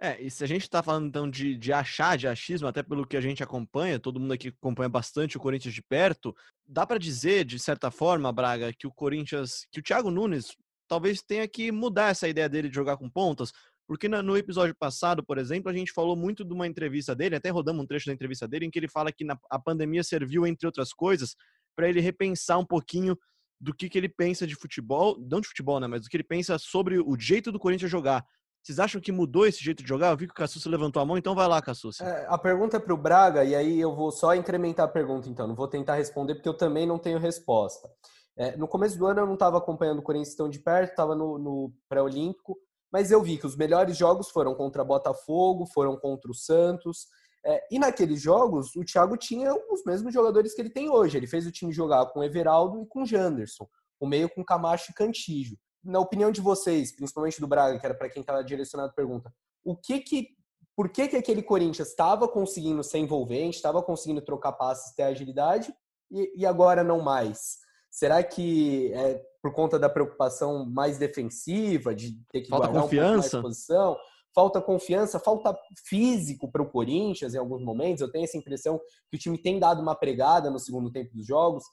É, e se a gente está falando então de, de achar, de achismo, até pelo que a gente acompanha, todo mundo aqui acompanha bastante o Corinthians de perto, dá para dizer, de certa forma, Braga, que o Corinthians, que o Thiago Nunes talvez tenha que mudar essa ideia dele de jogar com pontas, porque no episódio passado, por exemplo, a gente falou muito de uma entrevista dele, até rodamos um trecho da entrevista dele, em que ele fala que a pandemia serviu, entre outras coisas, para ele repensar um pouquinho do que, que ele pensa de futebol, não de futebol, né, mas do que ele pensa sobre o jeito do Corinthians jogar. Vocês acham que mudou esse jeito de jogar? Eu vi que o Cassus levantou a mão, então vai lá, Cassus. É, a pergunta é para o Braga, e aí eu vou só incrementar a pergunta, então. Não vou tentar responder, porque eu também não tenho resposta. É, no começo do ano eu não estava acompanhando o Corinthians tão de perto, estava no, no pré-olímpico, mas eu vi que os melhores jogos foram contra Botafogo, foram contra o Santos. É, e naqueles jogos, o Thiago tinha os mesmos jogadores que ele tem hoje. Ele fez o time jogar com Everaldo e com Janderson, o meio com Camacho e Cantígio na opinião de vocês, principalmente do Braga, que era para quem estava direcionado a pergunta, o que que, por que que aquele Corinthians estava conseguindo ser envolvente, estava conseguindo trocar passes, ter agilidade e, e agora não mais? Será que é por conta da preocupação mais defensiva, de ter que falta guardar confiança. um pouco mais posição? Falta confiança, falta físico para o Corinthians em alguns momentos. Eu tenho essa impressão que o time tem dado uma pregada no segundo tempo dos jogos.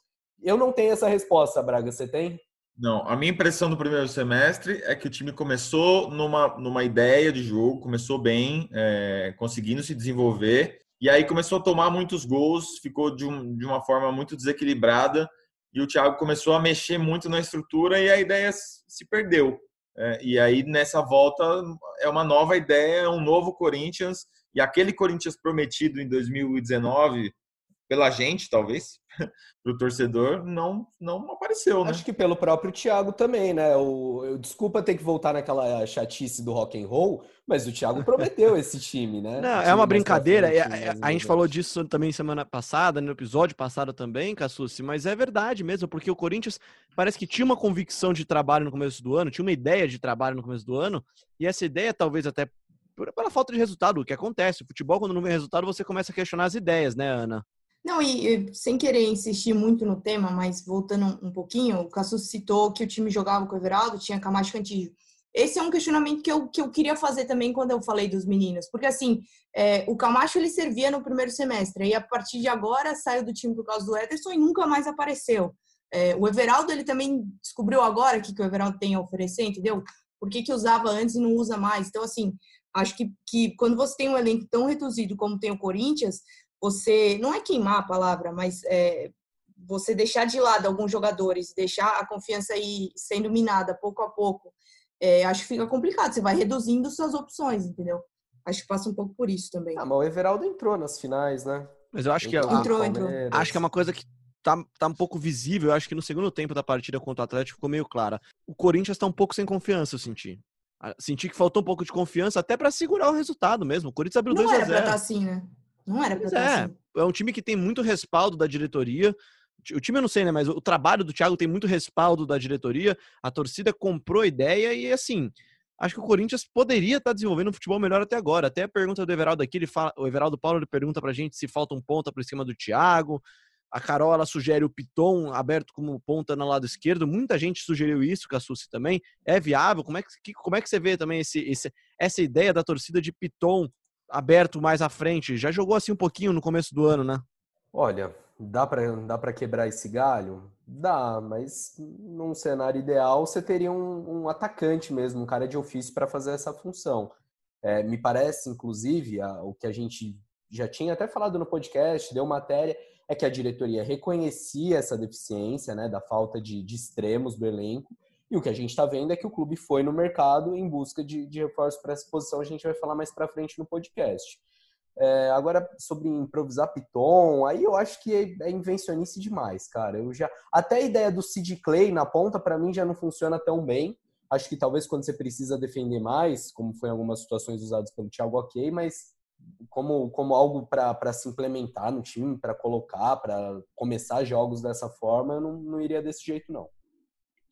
Eu não tenho essa resposta, Braga. Você tem? Não, a minha impressão do primeiro semestre é que o time começou numa, numa ideia de jogo, começou bem, é, conseguindo se desenvolver, e aí começou a tomar muitos gols, ficou de, um, de uma forma muito desequilibrada, e o Thiago começou a mexer muito na estrutura e a ideia se perdeu. É, e aí nessa volta é uma nova ideia, um novo Corinthians, e aquele Corinthians prometido em 2019 pela gente, talvez, *laughs* para o torcedor, não, não apareceu, né? Acho que pelo próprio Thiago também, né? O, eu, desculpa ter que voltar naquela chatice do rock and roll, mas o Thiago prometeu *laughs* esse time, né? Não, é uma brincadeira. Frente, é, é, a gente falou disso também semana passada, no episódio passado também, Cassucci, mas é verdade mesmo, porque o Corinthians parece que tinha uma convicção de trabalho no começo do ano, tinha uma ideia de trabalho no começo do ano, e essa ideia talvez até pela falta de resultado, o que acontece. O futebol, quando não vem resultado, você começa a questionar as ideias, né, Ana? Não, e, sem querer insistir muito no tema, mas voltando um pouquinho, o Cassus citou que o time jogava com o Everaldo, tinha Camacho Cantillo. Esse é um questionamento que eu, que eu queria fazer também quando eu falei dos meninos, porque assim, é, o Camacho ele servia no primeiro semestre, e a partir de agora saiu do time por causa do Ederson e nunca mais apareceu. É, o Everaldo ele também descobriu agora que, que o Everaldo tem a oferecer, entendeu? Por que, que usava antes e não usa mais? Então, assim, acho que, que quando você tem um elenco tão reduzido como tem o Corinthians, você não é queimar a palavra, mas é, você deixar de lado alguns jogadores, deixar a confiança aí sendo minada pouco a pouco, é, acho que fica complicado. Você vai reduzindo suas opções, entendeu? Acho que passa um pouco por isso também. Ah, mas o Everaldo entrou nas finais, né? Mas eu acho que entrou, entrou. acho que é uma coisa que tá, tá um pouco visível. Eu acho que no segundo tempo da partida contra o Atlético ficou meio clara. O Corinthians tá um pouco sem confiança, eu senti. Senti que faltou um pouco de confiança até para segurar o resultado mesmo. O Corinthians abriu 2 a 0. Não era pra estar tá assim, né? Não era pra é, assim. É um time que tem muito respaldo da diretoria. O time eu não sei, né? Mas o trabalho do Thiago tem muito respaldo da diretoria. A torcida comprou a ideia e, assim, acho que o Corinthians poderia estar desenvolvendo um futebol melhor até agora. Até a pergunta do Everaldo aqui, ele fala, o Everaldo Paulo ele pergunta pra gente se falta um ponta por cima do Thiago. A Carol ela sugere o Piton aberto como ponta no lado esquerdo. Muita gente sugeriu isso, Cassucci também. É viável? Como é que, como é que você vê também esse, esse, essa ideia da torcida de Piton aberto mais à frente. Já jogou assim um pouquinho no começo do ano, né? Olha, dá para dá para quebrar esse galho? Dá, mas num cenário ideal você teria um, um atacante mesmo, um cara de ofício para fazer essa função. É, me parece, inclusive, a, o que a gente já tinha até falado no podcast, deu matéria, é que a diretoria reconhecia essa deficiência, né, da falta de, de extremos do elenco, e o que a gente está vendo é que o clube foi no mercado em busca de, de reforço para essa posição. A gente vai falar mais para frente no podcast. É, agora, sobre improvisar Piton, aí eu acho que é, é invencionice demais, cara. Eu já Até a ideia do Sid Clay na ponta, para mim, já não funciona tão bem. Acho que talvez quando você precisa defender mais, como foi em algumas situações usadas pelo Thiago, ok, mas como, como algo para se implementar no time, para colocar, para começar jogos dessa forma, eu não, não iria desse jeito, não.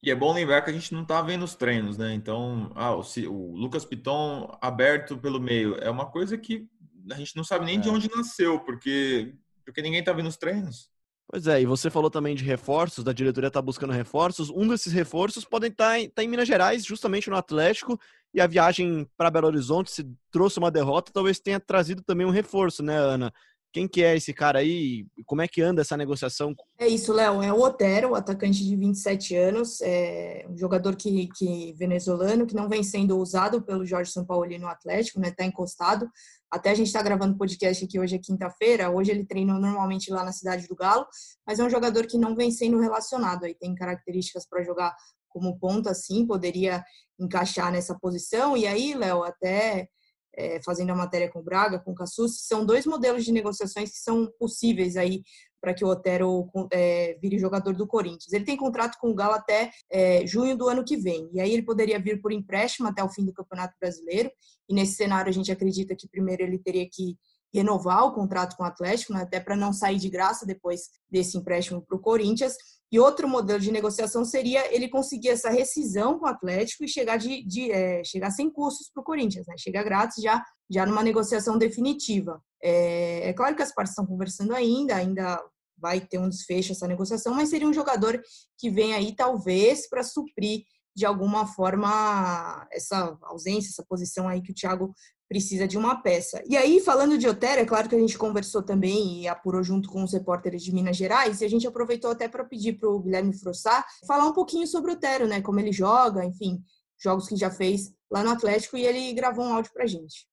E é bom lembrar que a gente não está vendo os treinos, né? Então, ah, o, o, Lucas Piton aberto pelo meio é uma coisa que a gente não sabe nem é. de onde nasceu, porque, porque ninguém está vendo os treinos. Pois é, e você falou também de reforços, da diretoria está buscando reforços. Um desses reforços podem estar tá em, tá em Minas Gerais, justamente no Atlético, e a viagem para Belo Horizonte, se trouxe uma derrota, talvez tenha trazido também um reforço, né, Ana? Quem que é esse cara aí? Como é que anda essa negociação? É isso, Léo. É o Otero, atacante de 27 anos, é um jogador que, que venezuelano que não vem sendo usado pelo Jorge Sampaoli no Atlético, né? Tá encostado. Até a gente está gravando podcast aqui hoje é quinta-feira. Hoje ele treina normalmente lá na cidade do Galo, mas é um jogador que não vem sendo relacionado. Aí tem características para jogar como ponta, assim, poderia encaixar nessa posição. E aí, Léo, até é, fazendo a matéria com o Braga, com o Cassus, são dois modelos de negociações que são possíveis aí para que o Otero é, vire jogador do Corinthians. Ele tem contrato com o Galo até é, junho do ano que vem, e aí ele poderia vir por empréstimo até o fim do Campeonato Brasileiro, e nesse cenário a gente acredita que primeiro ele teria que renovar o contrato com o Atlético, né, até para não sair de graça depois desse empréstimo para o Corinthians, e outro modelo de negociação seria ele conseguir essa rescisão com o Atlético e chegar, de, de é, chegar sem custos para o Corinthians, né? chegar grátis já, já numa negociação definitiva. É, é claro que as partes estão conversando ainda, ainda vai ter um desfecho essa negociação, mas seria um jogador que vem aí talvez para suprir de alguma forma essa ausência, essa posição aí que o Thiago precisa de uma peça. E aí, falando de Otero, é claro que a gente conversou também e apurou junto com os repórteres de Minas Gerais, e a gente aproveitou até para pedir para o Guilherme Frossá falar um pouquinho sobre o Otero, né? Como ele joga, enfim, jogos que já fez lá no Atlético, e ele gravou um áudio para gente.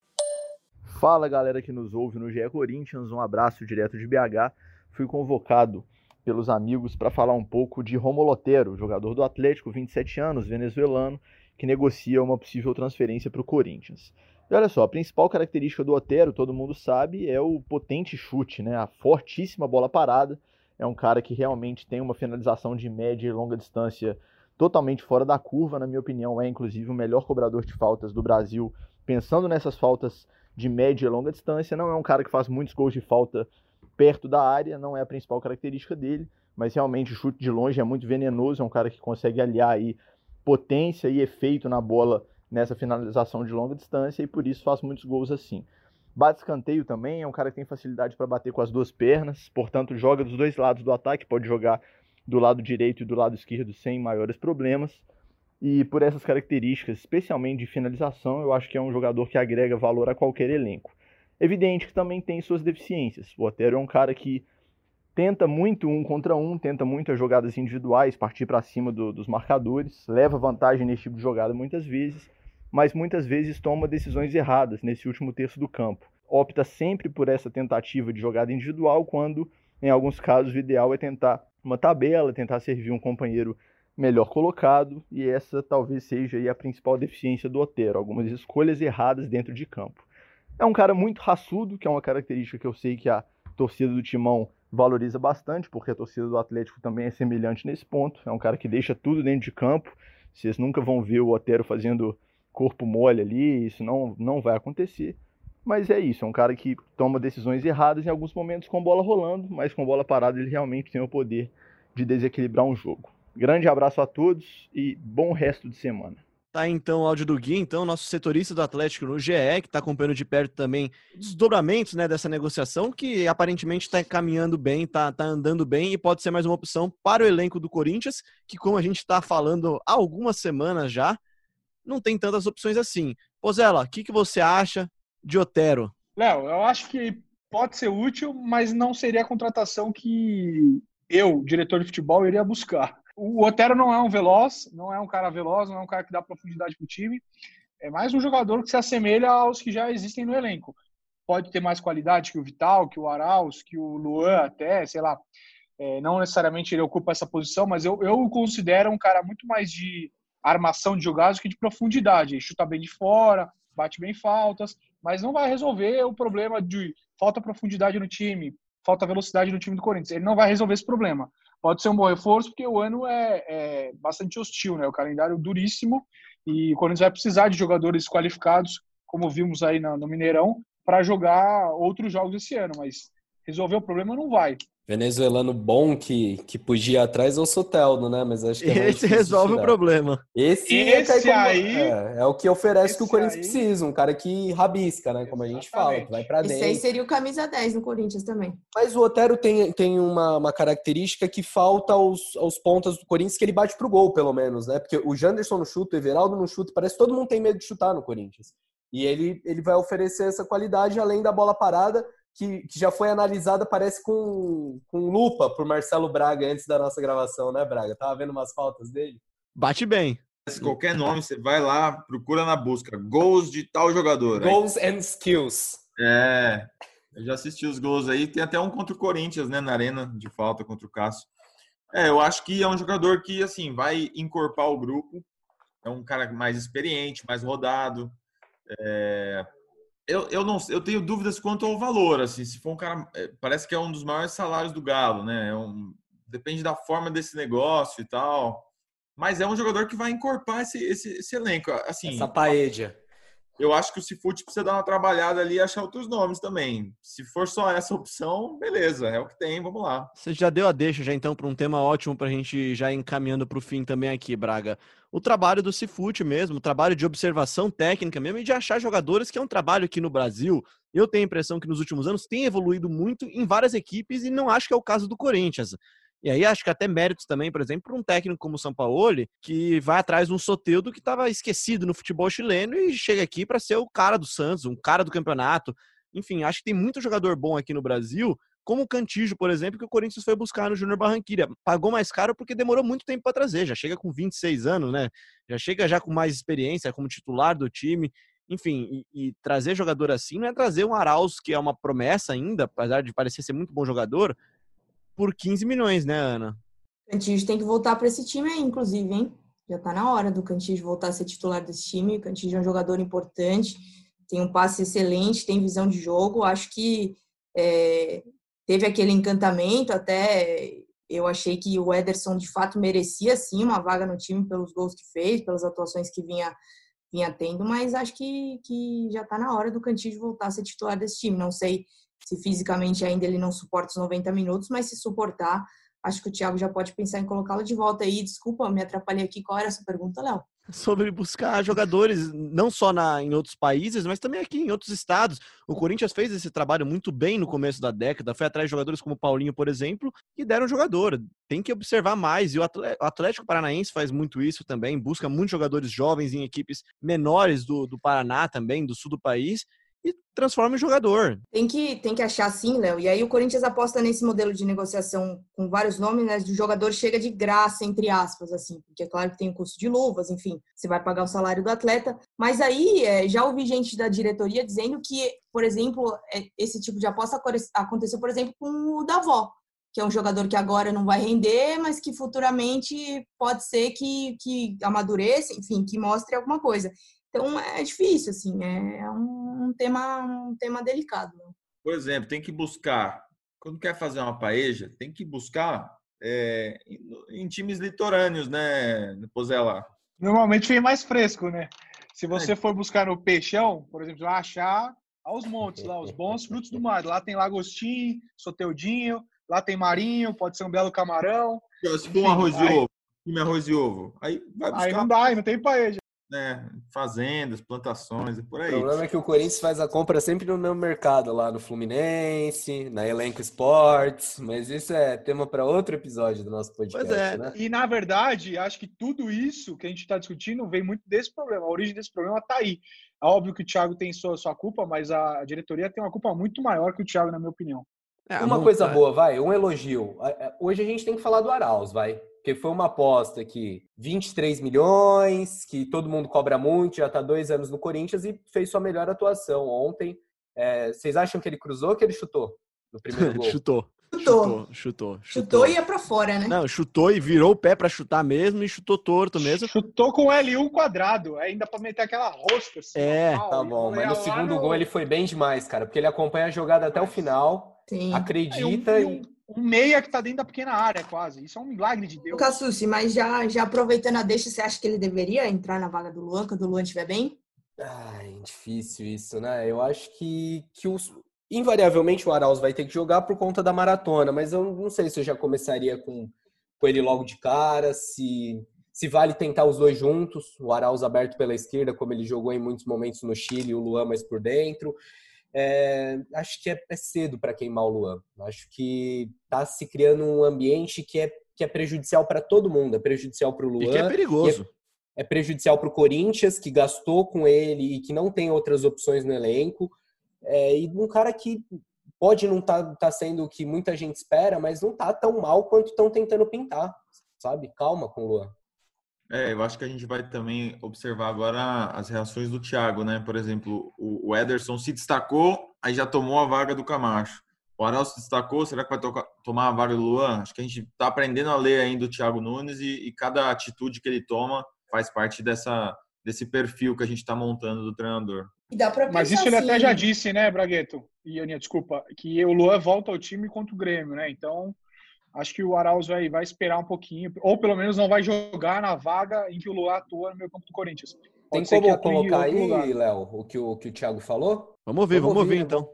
Fala, galera que nos ouve no GE Corinthians, um abraço direto de BH. Fui convocado pelos amigos para falar um pouco de Romulo Otero, jogador do Atlético, 27 anos, venezuelano, que negocia uma possível transferência para o Corinthians. E olha só, a principal característica do Otero, todo mundo sabe, é o potente chute, né? A fortíssima bola parada. É um cara que realmente tem uma finalização de média e longa distância totalmente fora da curva, na minha opinião, é inclusive o melhor cobrador de faltas do Brasil, pensando nessas faltas de média e longa distância. Não é um cara que faz muitos gols de falta perto da área, não é a principal característica dele, mas realmente o chute de longe é muito venenoso, é um cara que consegue aliar aí potência e efeito na bola nessa finalização de longa distância e por isso faz muitos gols assim. Bate escanteio também, é um cara que tem facilidade para bater com as duas pernas, portanto joga dos dois lados do ataque, pode jogar do lado direito e do lado esquerdo sem maiores problemas. E por essas características, especialmente de finalização, eu acho que é um jogador que agrega valor a qualquer elenco. Evidente que também tem suas deficiências. O Otero é um cara que tenta muito um contra um, tenta muito as jogadas individuais, partir para cima do, dos marcadores, leva vantagem nesse tipo de jogada muitas vezes, mas muitas vezes toma decisões erradas nesse último terço do campo. Opta sempre por essa tentativa de jogada individual, quando, em alguns casos, o ideal é tentar uma tabela, tentar servir um companheiro melhor colocado, e essa talvez seja a principal deficiência do Otero, algumas escolhas erradas dentro de campo. É um cara muito raçudo, que é uma característica que eu sei que a torcida do Timão valoriza bastante, porque a torcida do Atlético também é semelhante nesse ponto. É um cara que deixa tudo dentro de campo. Vocês nunca vão ver o Otero fazendo corpo mole ali, isso não, não vai acontecer. Mas é isso, é um cara que toma decisões erradas em alguns momentos com bola rolando, mas com bola parada ele realmente tem o poder de desequilibrar um jogo. Grande abraço a todos e bom resto de semana. Tá então o áudio do Gui, então, nosso setorista do Atlético no GE, que está acompanhando de perto também os desdobramentos né, dessa negociação, que aparentemente está caminhando bem, está tá andando bem e pode ser mais uma opção para o elenco do Corinthians, que, como a gente está falando há algumas semanas já, não tem tantas opções assim. Pozela, o que, que você acha de Otero? Léo, eu acho que pode ser útil, mas não seria a contratação que eu, diretor de futebol, iria buscar. O Otero não é um veloz, não é um cara veloz, não é um cara que dá profundidade para o time. É mais um jogador que se assemelha aos que já existem no elenco. Pode ter mais qualidade que o Vital, que o Arauz, que o Luan, até, sei lá. É, não necessariamente ele ocupa essa posição, mas eu, eu o considero um cara muito mais de armação de jogadas que de profundidade. Ele chuta bem de fora, bate bem faltas, mas não vai resolver o problema de falta profundidade no time, falta velocidade no time do Corinthians. Ele não vai resolver esse problema. Pode ser um bom reforço, porque o ano é, é bastante hostil, né? O calendário duríssimo e o Corinthians vai precisar de jogadores qualificados, como vimos aí no Mineirão, para jogar outros jogos esse ano, mas resolver o problema não vai. Venezuelano bom que, que podia ir atrás é o Soteldo, né? Mas acho que é Esse resolve o problema. Esse, Esse é, aí- é, é o que oferece que o Corinthians aí- precisa, um cara que rabisca, né? Como a gente fala, que vai pra Esse aí dentro. seria o camisa 10 no Corinthians também. Mas o Otero tem, tem uma, uma característica que falta aos, aos pontas do Corinthians, que ele bate pro gol, pelo menos, né? Porque o Janderson não chuta, o Everaldo não chuta, parece que todo mundo tem medo de chutar no Corinthians. E ele, ele vai oferecer essa qualidade além da bola parada, que, que já foi analisada, parece com, com lupa por Marcelo Braga antes da nossa gravação, né, Braga? Tava vendo umas faltas dele? Bate bem. Se qualquer nome, você vai lá, procura na busca. Gols de tal jogador. Aí- Goals and skills. É. Eu já assisti os gols aí. Tem até um contra o Corinthians, né? Na arena de falta contra o Cássio. É, eu acho que é um jogador que, assim, vai encorpar o grupo. É um cara mais experiente, mais rodado. É, Eu, eu não eu tenho dúvidas quanto ao valor, assim, se for um cara, é, parece que é um dos maiores salários do Galo, né? É um, depende da forma desse negócio e tal. Mas é um jogador que vai encorpar esse, esse, esse elenco. Assim, Essa paedia. Eu acho que o Cifute precisa dar uma trabalhada ali e achar outros nomes também. Se for só essa opção, beleza, é o que tem, vamos lá. Você já deu a deixa já então para um tema ótimo para a gente já encaminhando para o fim também aqui, Braga. O trabalho do Cifute mesmo, o trabalho de observação técnica mesmo e de achar jogadores, que é um trabalho aqui no Brasil. Eu tenho a impressão que nos últimos anos tem evoluído muito em várias equipes e não acho que é o caso do Corinthians. E aí acho que até méritos também, por exemplo, para um técnico como o Sampaoli, que vai atrás de um Soteudo que estava esquecido no futebol chileno e chega aqui para ser o cara do Santos, um cara do campeonato. Enfim, acho que tem muito jogador bom aqui no Brasil, como o Cantijo, por exemplo, que o Corinthians foi buscar no Júnior Barranquilla. Pagou mais caro porque demorou muito tempo para trazer, já chega com 26 anos, né? Já chega já com mais experiência como titular do time. Enfim, e, e trazer jogador assim não é trazer um Arauz, que é uma promessa ainda, apesar de parecer ser muito bom jogador, por 15 milhões, né, Ana? Cantígio tem que voltar para esse time aí, inclusive, hein? Já tá na hora do Cantígio voltar a ser titular desse time. O Cantígio é um jogador importante, tem um passe excelente, tem visão de jogo. Acho que é, teve aquele encantamento, até eu achei que o Ederson de fato merecia sim uma vaga no time pelos gols que fez, pelas atuações que vinha, vinha tendo, mas acho que, que já tá na hora do Cantígio voltar a ser titular desse time. Não sei se fisicamente ainda ele não suporta os 90 minutos, mas se suportar, acho que o Thiago já pode pensar em colocá-lo de volta aí. Desculpa, me atrapalhei aqui. Qual era a sua pergunta, Léo? Sobre buscar jogadores, não só na, em outros países, mas também aqui em outros estados. O Corinthians fez esse trabalho muito bem no começo da década, foi atrás de jogadores como Paulinho, por exemplo, que deram jogador. Tem que observar mais. E o Atlético Paranaense faz muito isso também, busca muitos jogadores jovens em equipes menores do, do Paraná também, do sul do país, e transforma em jogador. Tem que, tem que achar sim, Léo. E aí o Corinthians aposta nesse modelo de negociação com vários nomes, né? O jogador chega de graça, entre aspas, assim, porque é claro que tem o custo de luvas, enfim, você vai pagar o salário do atleta. Mas aí é, já ouvi gente da diretoria dizendo que, por exemplo, é, esse tipo de aposta aconteceu, por exemplo, com o Davó, que é um jogador que agora não vai render, mas que futuramente pode ser que, que amadureça, enfim, que mostre alguma coisa. Então é difícil, assim, é um, um tema, um tema delicado. Por exemplo, tem que buscar, quando quer fazer uma paeja, tem que buscar é, em, times litorâneos, né, Pozella? Normalmente vem mais fresco, né? Se você for buscar no peixão, por exemplo, você vai achar aos montes lá, os bons frutos do mar. Lá tem lagostim, soteudinho, lá tem marinho, pode ser um belo camarão. Se for um arroz Aí- ovo, time arroz de ovo, aí vai Aí buscar não dá, aí não tem paeja. Né, fazendas, plantações e por O aí. problema é que o Corinthians faz a compra sempre no mesmo mercado, lá no Fluminense, na Elenco Sports, mas isso é tema para outro episódio do nosso podcast, Pois é. né? E, na verdade, acho que tudo isso que a gente está discutindo vem muito desse problema. A origem desse problema está aí. É óbvio que o Thiago tem sua, sua culpa, mas a diretoria tem uma culpa muito maior que o Thiago, na minha opinião. É, Uma não- coisa é, boa, vai, um elogio. A- Hoje a gente tem que falar do Arauz, vai. Porque foi uma aposta que 23 milhões, que todo mundo cobra muito, já está dois anos no Corinthians e fez sua melhor atuação ontem. É, vocês acham que ele cruzou ou que ele chutou no primeiro *laughs* gol? chutou. Chutou. Chutou, chutou, Chutou e ia pra fora, né? Não, chutou e virou o pé pra chutar mesmo e chutou torto mesmo. Chutou com L1 quadrado, ainda para meter aquela rosca. Assim, É, normal. Tá bom, mas no segundo no- gol ele foi bem demais, cara, porque ele acompanha a jogada até o final, Sim. acredita É, e. um, um meia que tá dentro da pequena área, quase. Isso é um milagre de Deus. Lucas Sussi, mas já, já aproveitando a deixa, você acha que ele deveria entrar na vaga do Luan quando o Luan estiver bem? Ai, difícil isso, né? Eu acho que, que os, invariavelmente o Arauz vai ter que jogar por conta da maratona, mas eu não sei se eu já começaria com, com ele logo de cara, se, se vale tentar os dois juntos, o Arauz aberto pela esquerda, como ele jogou em muitos momentos no Chile, e o Luan mais por dentro. É, acho que é, é cedo para queimar o Luan. Acho que está se criando um ambiente que é, que é prejudicial para todo mundo. É prejudicial para o Luan. E que é perigoso. É, é prejudicial para o Corinthians, que gastou com ele e que não tem outras opções no elenco. É, e um cara que pode não estar tá, tá sendo o que muita gente espera, mas não tá tão mal quanto estão tentando pintar, sabe? Calma com o Luan. É, eu acho que a gente vai também observar agora as reações do Thiago, né? Por exemplo, o Ederson se destacou, aí já tomou a vaga do Camacho. O Arão se destacou, será que vai tocar, tomar a vaga do Luan? Acho que a gente está aprendendo a ler ainda o Thiago Nunes e, e, cada atitude que ele toma faz parte dessa, desse perfil que a gente está montando do treinador. Mas isso ele assim... até já disse, né, Bragueto? E Aninha, desculpa, que o Luan volta ao time contra o Grêmio, né? Então, acho que o Arauz vai, vai esperar um pouquinho, ou pelo menos não vai jogar na vaga em que o Luan atua no meio campo do Corinthians. Pode Tem como colocar aí, Léo, o que o, que o Thiago falou? Vamos ver, vamos, vamos ouvir, então.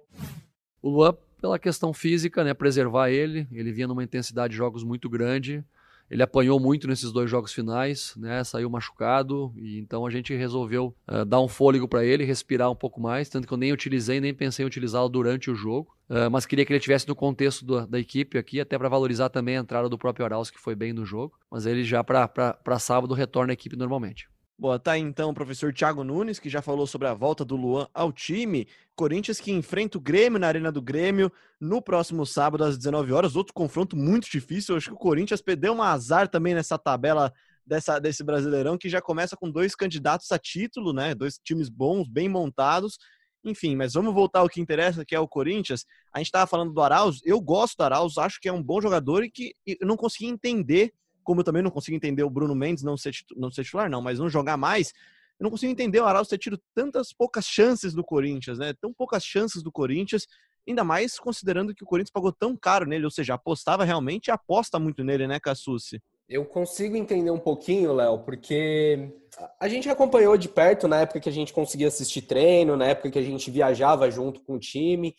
O Luan, pela questão física, né, preservar ele, ele vinha numa intensidade de jogos muito grande, ele apanhou muito nesses dois jogos finais, né? Saiu machucado e então a gente resolveu uh, dar um fôlego para ele, respirar um pouco mais, tanto que eu nem utilizei nem pensei em utilizá-lo durante o jogo, uh, mas queria que ele tivesse no contexto do, da equipe aqui, até para valorizar também a entrada do próprio Arauz que foi bem no jogo, mas ele já para sábado retorna à equipe normalmente. Boa, tá aí então o professor Thiago Nunes, que já falou sobre a volta do Luan ao time. Corinthians que enfrenta o Grêmio na Arena do Grêmio no próximo sábado às 19 horas. Outro confronto muito difícil. Eu acho que o Corinthians perdeu um azar também nessa tabela dessa, desse Brasileirão, que já começa com dois candidatos a título, né? Dois times bons, bem montados. Enfim, mas vamos voltar ao que interessa, que é o Corinthians. A gente estava falando do Arauz. Eu gosto do Arauz, acho que é um bom jogador e que eu não consegui entender como eu também não consigo entender o Bruno Mendes não ser, não ser titular, não, mas não jogar mais, eu não consigo entender o Arauz ter tido tantas poucas chances do Corinthians, né? Tão poucas chances do Corinthians, ainda mais considerando que o Corinthians pagou tão caro nele, ou seja, apostava realmente e aposta muito nele, né, Cassucci? Eu consigo entender um pouquinho, Léo, porque a gente acompanhou de perto na época que a gente conseguia assistir treino, na época que a gente viajava junto com o time.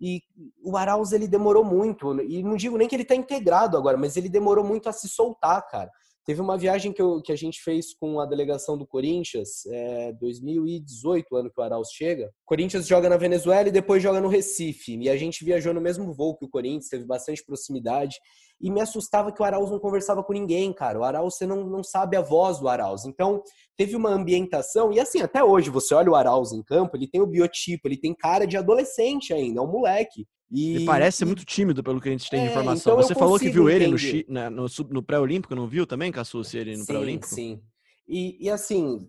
E o Arauz ele demorou muito, e não digo nem que ele está integrado agora, mas ele demorou muito a se soltar, cara. Teve uma viagem que, eu, que a gente fez com a delegação do Corinthians, é, 2018, ano que o Arauz chega. O Corinthians joga na Venezuela e depois joga no Recife. E a gente viajou no mesmo voo que o Corinthians, teve bastante proximidade. E me assustava que o Arauz não conversava com ninguém, cara. O Arauz, você não, não sabe a voz do Arauz. Então, teve uma ambientação. E assim, até hoje, você olha o Arauz em campo, ele tem o biotipo, ele tem cara de adolescente ainda, é um moleque. E ele parece muito tímido, pelo que a gente tem de é, informação. Então Você falou que viu entender. ele no, no, no pré-olímpico, não viu também, Cassucci, ele no pré-olímpico? Sim, e, e assim,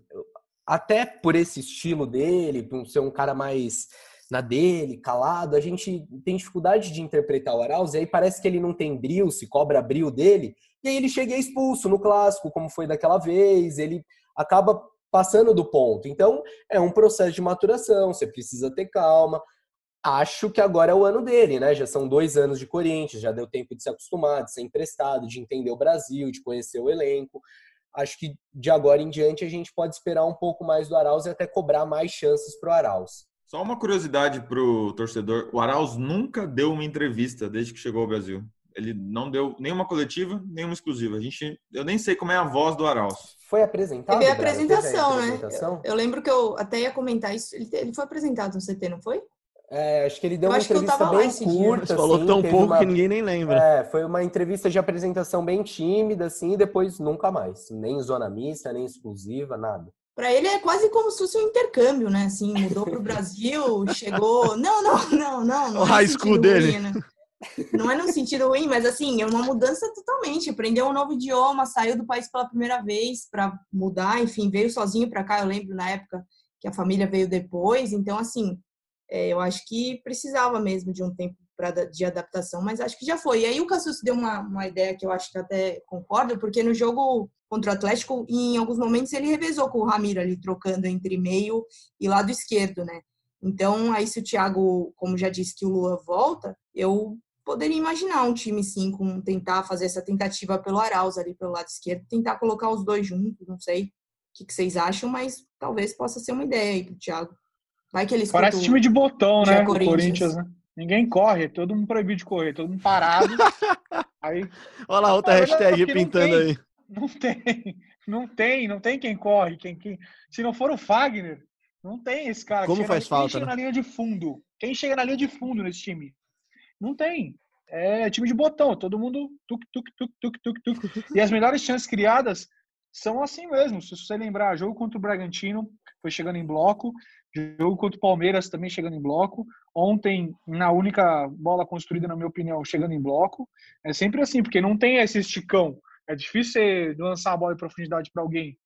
até por esse estilo dele, por ser um cara mais na dele, calado, a gente tem dificuldade de interpretar o Arauz, e aí parece que ele não tem bril, se cobra bril dele, e aí ele chega expulso no clássico, como foi daquela vez, ele acaba passando do ponto. Então, é um processo de maturação, você precisa ter calma acho que agora é o ano dele, né? Já são dois anos de Corinthians, já deu tempo de se acostumar, de ser emprestado, de entender o Brasil, de conhecer o elenco. Acho que de agora em diante a gente pode esperar um pouco mais do Arauz e até cobrar mais chances para o Arauz. Só uma curiosidade para o torcedor: o Arauz nunca deu uma entrevista desde que chegou ao Brasil. Ele não deu nenhuma coletiva, nenhuma exclusiva. A gente, eu nem sei como é a voz do Arauz. Foi apresentado? Teve a apresentação, né? Eu, eu, lembro que eu até ia comentar isso. Ele, ele foi apresentado no CT, não foi? É, acho que ele deu uma entrevista bem curta. Assim, falou tão pouco uma... que ninguém nem lembra. É, foi uma entrevista de apresentação bem tímida, assim, e depois nunca mais. Nem zona mista, nem exclusiva, nada. Para ele é quase como se fosse um intercâmbio, né? Assim, mudou para o Brasil, *laughs* chegou. Não, não, não, não. não o high school dele. Ruim, né? Não é no sentido ruim, mas assim, é uma mudança totalmente. Aprendeu um novo idioma, saiu do país pela primeira vez para mudar, enfim, veio sozinho para cá. Eu lembro na época que a família veio depois. Então, assim, é, eu acho que precisava mesmo de um tempo pra, de adaptação, mas acho que já foi. E aí o Cassus deu uma, uma ideia que eu acho que até concordo, porque no jogo contra o Atlético, em alguns momentos ele revezou com o Ramiro ali, trocando entre meio e lado esquerdo, né? Então, aí se o Thiago, como já disse, que o Lua volta, eu poderia imaginar um time sim com tentar fazer essa tentativa pelo Arauz ali pelo lado esquerdo, tentar colocar os dois juntos, não sei. que, que vocês acham, mas talvez possa ser uma ideia aí pro Thiago. Vai que ele Parece time de botão, né? O Corinthians. Corinthians, né? Ninguém corre, todo mundo proibido de correr, todo mundo parado. *laughs* aí Olha lá, outra Ah, hashtag pintando tem. aí. não tem, não tem, não tem quem corre, quem, quem se não for o Fagner, não tem esse cara. que Como chega faz na- falta, Quem chega né? na linha de fundo? Quem chega na linha de fundo nesse time? Não tem. É time de botão, todo mundo tuk tuk tuk tuk tuk tuk. E as melhores chances criadas são assim mesmo. Se você lembrar, jogo contra o Bragantino foi chegando em bloco, jogo contra o Palmeiras também chegando em bloco. Ontem, na única bola construída, na minha opinião, chegando em bloco. É sempre assim, porque não tem esse esticão. É difícil você lançar a bola em profundidade para alguém.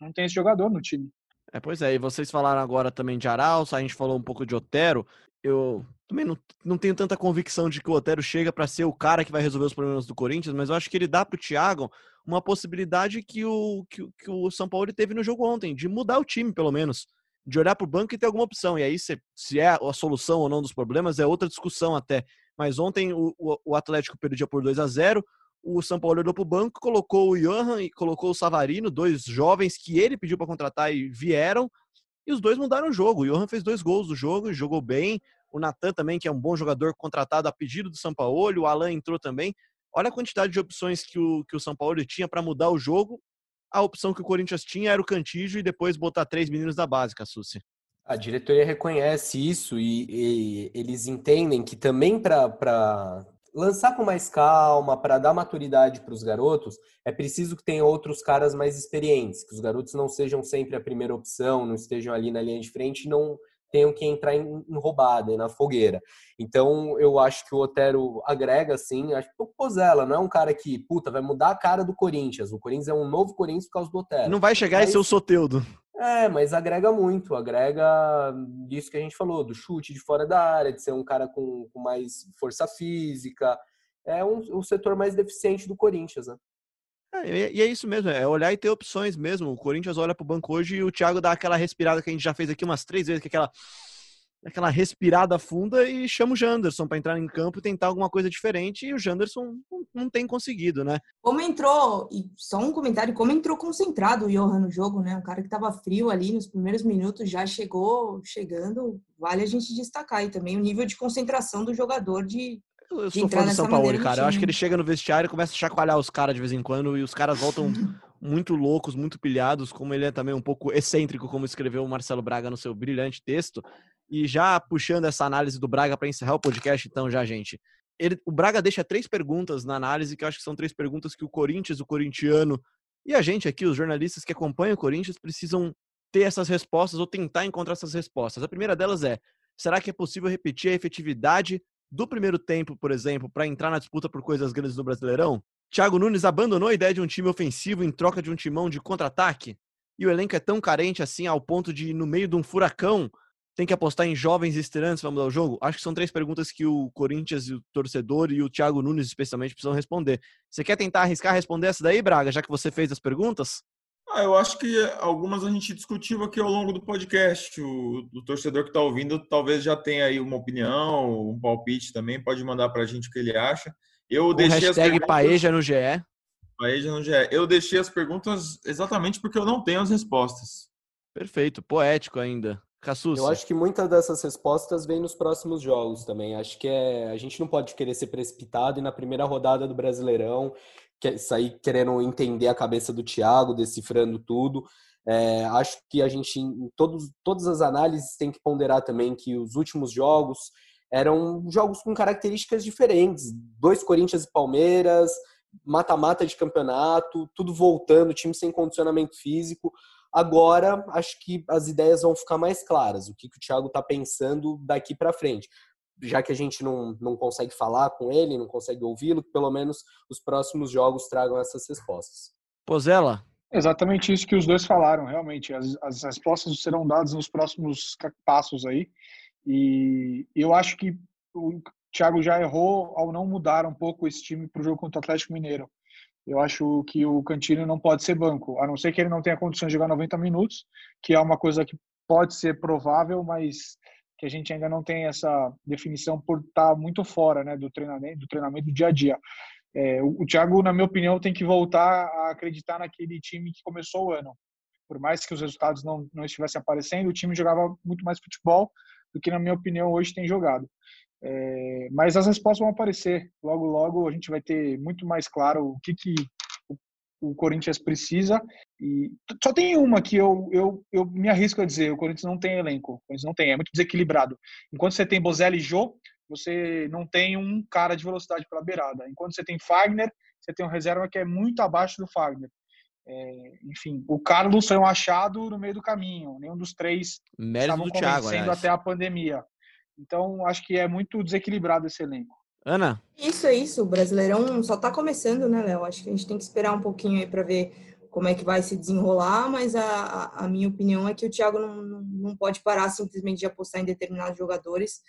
Não tem esse jogador no time. É, pois é, e vocês falaram agora também de Arauz, a gente falou um pouco de Otero. Eu também não, não tenho tanta convicção de que o Otero chega para ser o cara que vai resolver os problemas do Corinthians, mas eu acho que ele dá pro Thiago uma possibilidade que o, que, o- que o São Paulo teve no jogo ontem, de mudar o time, pelo menos. De olhar pro banco e ter alguma opção. E aí, se, se é a solução ou não dos problemas, é outra discussão até. Mas ontem o, o, o Atlético perdia por 2 a 0 o São Paulo olhou pro banco, colocou o Johan e colocou o Savarino, dois jovens que ele pediu para contratar e vieram, e os dois mudaram o jogo. O Johan fez dois gols do jogo jogou bem. O Natan também, que é um bom jogador contratado a pedido do São Paulo. O Alan entrou também. Olha a quantidade de opções que o, que o São Paulo tinha para mudar o jogo. A opção que o Corinthians tinha era o Cantígio e depois botar três meninos da base, Cassucci. A diretoria reconhece isso e, e eles entendem que também para lançar com mais calma, para dar maturidade para os garotos, é preciso que tenha outros caras mais experientes, que os garotos não sejam sempre a primeira opção, não estejam ali na linha de frente não tenham que entrar em, em roubada, e na fogueira. Então, eu acho que o Otero agrega, sim. Acho que o Pozella não é um cara que, puta, vai mudar a cara do Corinthians. O Corinthians é um novo Corinthians por causa do Otero. Não vai chegar e Mas- ser o Soteudo. É, mas agrega muito, agrega disso que a gente falou, do chute de fora da área, de ser um cara com, com mais força física. É um, o setor mais deficiente do Corinthians, né? É, e e é isso mesmo, é olhar e ter opções mesmo. O Corinthians olha pro banco hoje e o Thiago dá aquela respirada que a gente já fez aqui umas três vezes, que é aquela, aquela respirada funda e chama o Janderson para entrar em campo e tentar alguma coisa diferente. E o Janderson não, não tem conseguido, né? Como entrou, e só um comentário, como entrou concentrado o Johan no jogo, né? Um cara que estava frio ali nos primeiros minutos, já chegou chegando, vale a gente destacar. E também o nível de concentração do jogador de. Eu sou fã do São Paulo, no cara. Eu acho que ele chega no vestiário e começa a chacoalhar os caras de vez em quando e os caras voltam muito loucos, muito pilhados, como ele é também um pouco excêntrico, como escreveu o Marcelo Braga no seu brilhante texto. E já puxando essa análise do Braga para encerrar o podcast, então, já, gente. Ele, o Braga deixa três perguntas na análise, que eu acho que são três perguntas que o Corinthians, o corintiano e a gente aqui, os jornalistas que acompanham o Corinthians, precisam ter essas respostas ou tentar encontrar essas respostas. A primeira delas é: será que é possível repetir a efetividade do primeiro tempo, por exemplo, para entrar na disputa por coisas grandes no Brasileirão? Thiago Nunes abandonou a ideia de um time ofensivo em troca de um timão de contra-ataque? E o elenco é tão carente assim ao ponto de, no meio de um furacão, tem que apostar em jovens estreantes para mudar o jogo? Acho que são três perguntas que o Corinthians, o torcedor e o Thiago Nunes, especialmente, precisam responder. Você quer tentar arriscar responder essa daí, Braga, já que você fez as perguntas? Ah, eu acho que algumas a gente discutiu aqui ao longo do podcast. O, o torcedor que está ouvindo talvez já tenha aí uma opinião, um palpite também, pode mandar para a gente o que ele acha. Eu Com deixei as hashtag perguntas- Paeja no GE. Paeja no GE. Eu deixei as perguntas exatamente porque eu não tenho as respostas. Perfeito, poético ainda. Cassus. Eu acho que muitas dessas respostas vêm nos próximos jogos também. Acho que é, a gente não pode querer ser precipitado e na primeira rodada do Brasileirão sair querendo entender a cabeça do Thiago, decifrando tudo. É, acho que a gente, em todos, todas as análises, tem que ponderar também que os últimos jogos eram jogos com características diferentes. Dois Corinthians e Palmeiras, mata-mata de campeonato, tudo voltando, time sem condicionamento físico. Agora, acho que as ideias vão ficar mais claras, o que, que o Thiago está pensando daqui para frente. Já que a gente não, não consegue falar com ele, não consegue ouvi-lo, que pelo menos os próximos jogos tragam essas respostas. Pozella, Exatamente isso que os dois falaram, realmente. As, as respostas serão dadas nos próximos passos aí. E eu acho que o Thiago já errou ao não mudar um pouco esse time para o jogo contra o Atlético Mineiro. Eu acho que o Cantino não pode ser banco, a não ser que ele não tenha condições de jogar 90 minutos, que é uma coisa que pode ser provável, mas que a gente ainda não tem essa definição por estar muito fora né, do treinamento, do treinamento do dia a dia. É, o, o Thiago, na minha opinião, tem que voltar a acreditar naquele time que começou o ano. Por mais que os resultados não, não estivessem aparecendo, o time jogava muito mais futebol do que, na minha opinião, hoje tem jogado. É, mas as respostas vão aparecer. Logo, logo a gente vai ter muito mais claro o que, que o, Corinthians precisa. E só tem uma que eu, eu, eu me arrisco a dizer: o Corinthians não tem elenco. O Corinthians não tem, é muito desequilibrado. Enquanto você tem Bozelli e Jô, você não tem um cara de velocidade pela beirada. Enquanto você tem Fagner, você tem um reserva que é muito abaixo do Fagner. É, enfim, o Carlos foi um achado no meio do caminho. Nenhum dos três Mérito estavam do Thiago, até a pandemia. Então, acho que é muito desequilibrado esse elenco. Ana, Isso é isso, o Brasileirão só tá começando, né, Léo? Acho que a gente tem que esperar um pouquinho aí para ver como é que vai se desenrolar, mas a, a, a minha opinião é que o Thiago não, não, não pode parar simplesmente de apostar em determinados jogadores.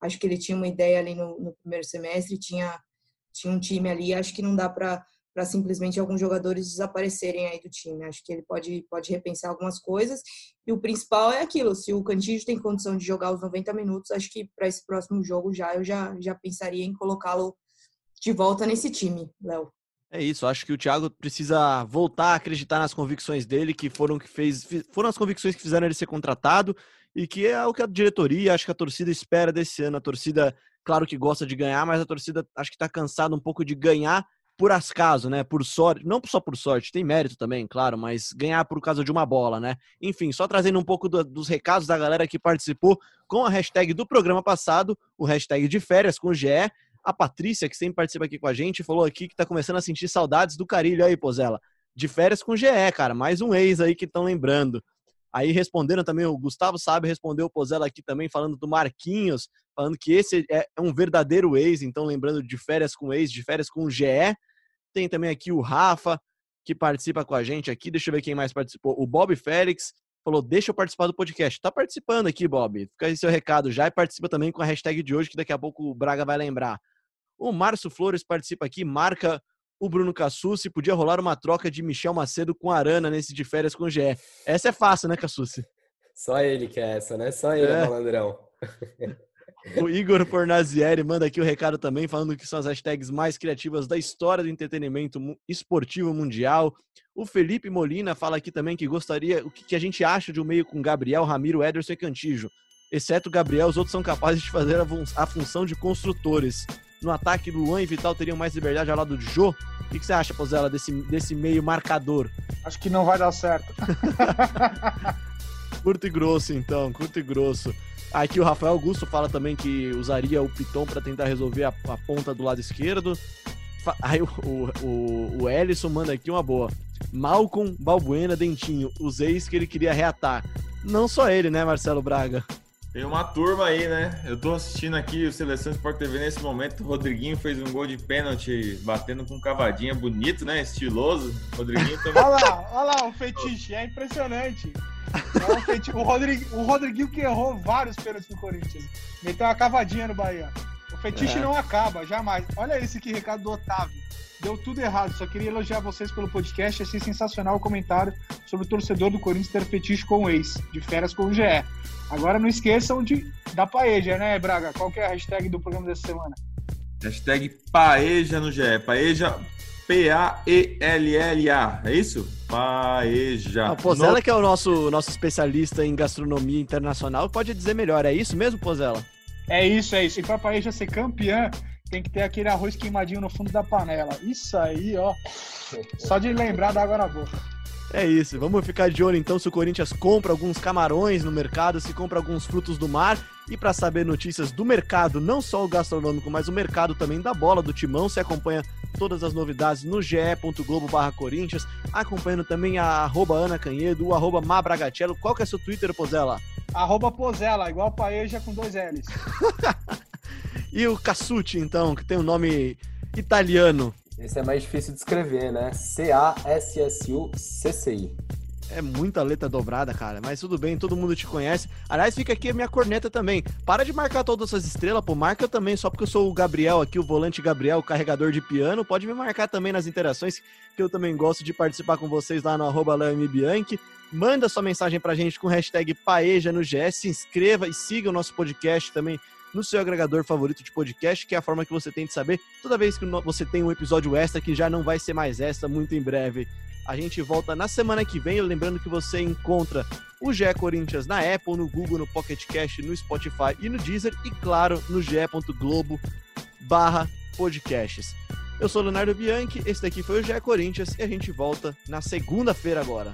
Acho que ele tinha uma ideia ali no, no primeiro semestre, tinha, tinha um time ali, acho que não dá para para simplesmente alguns jogadores desaparecerem aí do time. Acho que ele pode, pode repensar algumas coisas. E o principal é aquilo: se o Cantígio tem condição de jogar os 90 minutos, acho que para esse próximo jogo já eu já, já pensaria em colocá-lo de volta nesse time, Léo. é isso. Acho que o Thiago precisa voltar a acreditar nas convicções dele, que foram que fez, foram as convicções que fizeram ele ser contratado e que é o que a diretoria, acho que a torcida espera desse ano. A torcida, claro que gosta de ganhar, mas a torcida acho que está cansada um pouco de ganhar por acaso, né? Por sorte, não só por sorte, tem mérito também, claro, mas ganhar por causa de uma bola, né? Enfim, só trazendo um pouco do- dos recados da galera que participou com a hashtag do programa passado, o hashtag de férias com o GE. A Patrícia, que sempre participa aqui com a gente, falou aqui que tá começando a sentir saudades do Carilho aí, Pozela. De férias com o GE, cara. Mais um ex aí que estão lembrando. Aí respondendo também, o Gustavo Sabe respondeu o Pozella aqui também, falando do Marquinhos, falando que esse é um verdadeiro ex, então lembrando de férias com ex, de férias com o GE. Tem também aqui o Rafa, que participa com a gente aqui. Deixa eu ver quem mais participou. O Bob Félix falou: deixa eu participar do podcast. Tá participando aqui, Bob. Fica aí seu recado já e participa também com a hashtag de hoje, que daqui a pouco o Braga vai lembrar. O Márcio Flores participa aqui, marca o Bruno Cassucci. Podia rolar uma troca de Michel Macedo com Arana nesse de férias com o GE. Essa é fácil, né, Cassucci? Só ele que é essa, né? Só ele, É. malandrão. O Igor Fornazieri manda aqui o recado também, falando que são as hashtags mais criativas da história do entretenimento esportivo mundial. O Felipe Molina fala aqui também que gostaria, o que, a gente acha de um meio com Gabriel, Ramiro, Ederson e Cantijo. Exceto Gabriel, os outros são capazes de fazer a, fun- a função de construtores. No ataque, Luan e Vital teriam mais liberdade ao lado de Jô. O que, que você acha, Pozella, desse, desse meio marcador? Acho que não vai dar certo. *laughs* Curto e grosso, então, curto e grosso. Aqui o Rafael Augusto fala também que usaria o Piton para tentar resolver a, a ponta do lado esquerdo. Aí o, o, o, o Ellison manda aqui uma boa. Malcolm, Balbuena, Dentinho, os ex que ele queria reatar. Não só ele, né, Marcelo Braga? Tem uma turma aí, né? Eu tô assistindo aqui o Seleção Sport TV nesse momento. O Rodriguinho fez um gol de pênalti, batendo com cavadinha bonito, né? Estiloso. O Rodriguinho também. Olha lá, olha lá o fetiche, é impressionante. É um feti- o, Rodrig... o Rodriguinho que errou vários pênaltis no Corinthians. Meteu uma cavadinha no Bahia. O fetiche É. não acaba, jamais. Olha esse aqui, recado do Otávio. Deu tudo errado. Só queria elogiar vocês pelo podcast. Achei sensacional o comentário sobre o torcedor do Corinthians ter fetiche com o ex, de férias com o GE. Agora não esqueçam de, da paeja, né, Braga? Qual que é a hashtag do programa dessa semana? Hashtag Paeja no GE. Paeja, P-A-E-L-L-A. É isso? Paeja. Ah, o Pozella, que é o nosso, nosso especialista em gastronomia internacional, pode dizer melhor. É isso mesmo, Pozella? É isso, é isso. E pra paeja ser campeã, tem que ter aquele arroz queimadinho no fundo da panela. Isso aí, ó. Só de lembrar da água na boca. É isso. Vamos ficar de olho então se o Corinthians compra alguns camarões no mercado, se compra alguns frutos do mar. E para saber notícias do mercado, não só o gastronômico, mas o mercado também da bola do Timão, você acompanha todas as novidades no ge.globo/corinthians, acompanhando também a arroba Ana Canhedo, o arroba Mabragatello. Qual que é seu Twitter, Pozella? Arroba Pozela, igual paeja com dois L's. *laughs* E o Cassucci, então, que tem um nome italiano. Esse é mais difícil de escrever, né? C-A-S-S-U-C-C-I. É muita letra dobrada, cara. Mas tudo bem, todo mundo te conhece. Aliás, fica aqui a minha corneta também. Para de marcar todas essas estrelas, pô. Marca eu também, só porque eu sou o Gabriel aqui, o volante Gabriel, o carregador de piano. Pode me marcar também nas interações, que eu também gosto de participar com vocês lá no arroba. Bianchi. Manda sua mensagem pra gente com hashtag Paeja no GS. Se inscreva e siga o nosso podcast também no seu agregador favorito de podcast, que é a forma que você tem de saber toda vez que você tem um episódio extra, que já não vai ser mais extra muito em breve. A gente volta na semana que vem. Lembrando que você encontra o GE Corinthians na Apple, no Google, no Pocket Cast, no Spotify e no Deezer. E claro, no ge.globo barra podcasts. Eu sou Leonardo Bianchi, esse daqui foi o GE Corinthians e a gente volta na segunda-feira agora.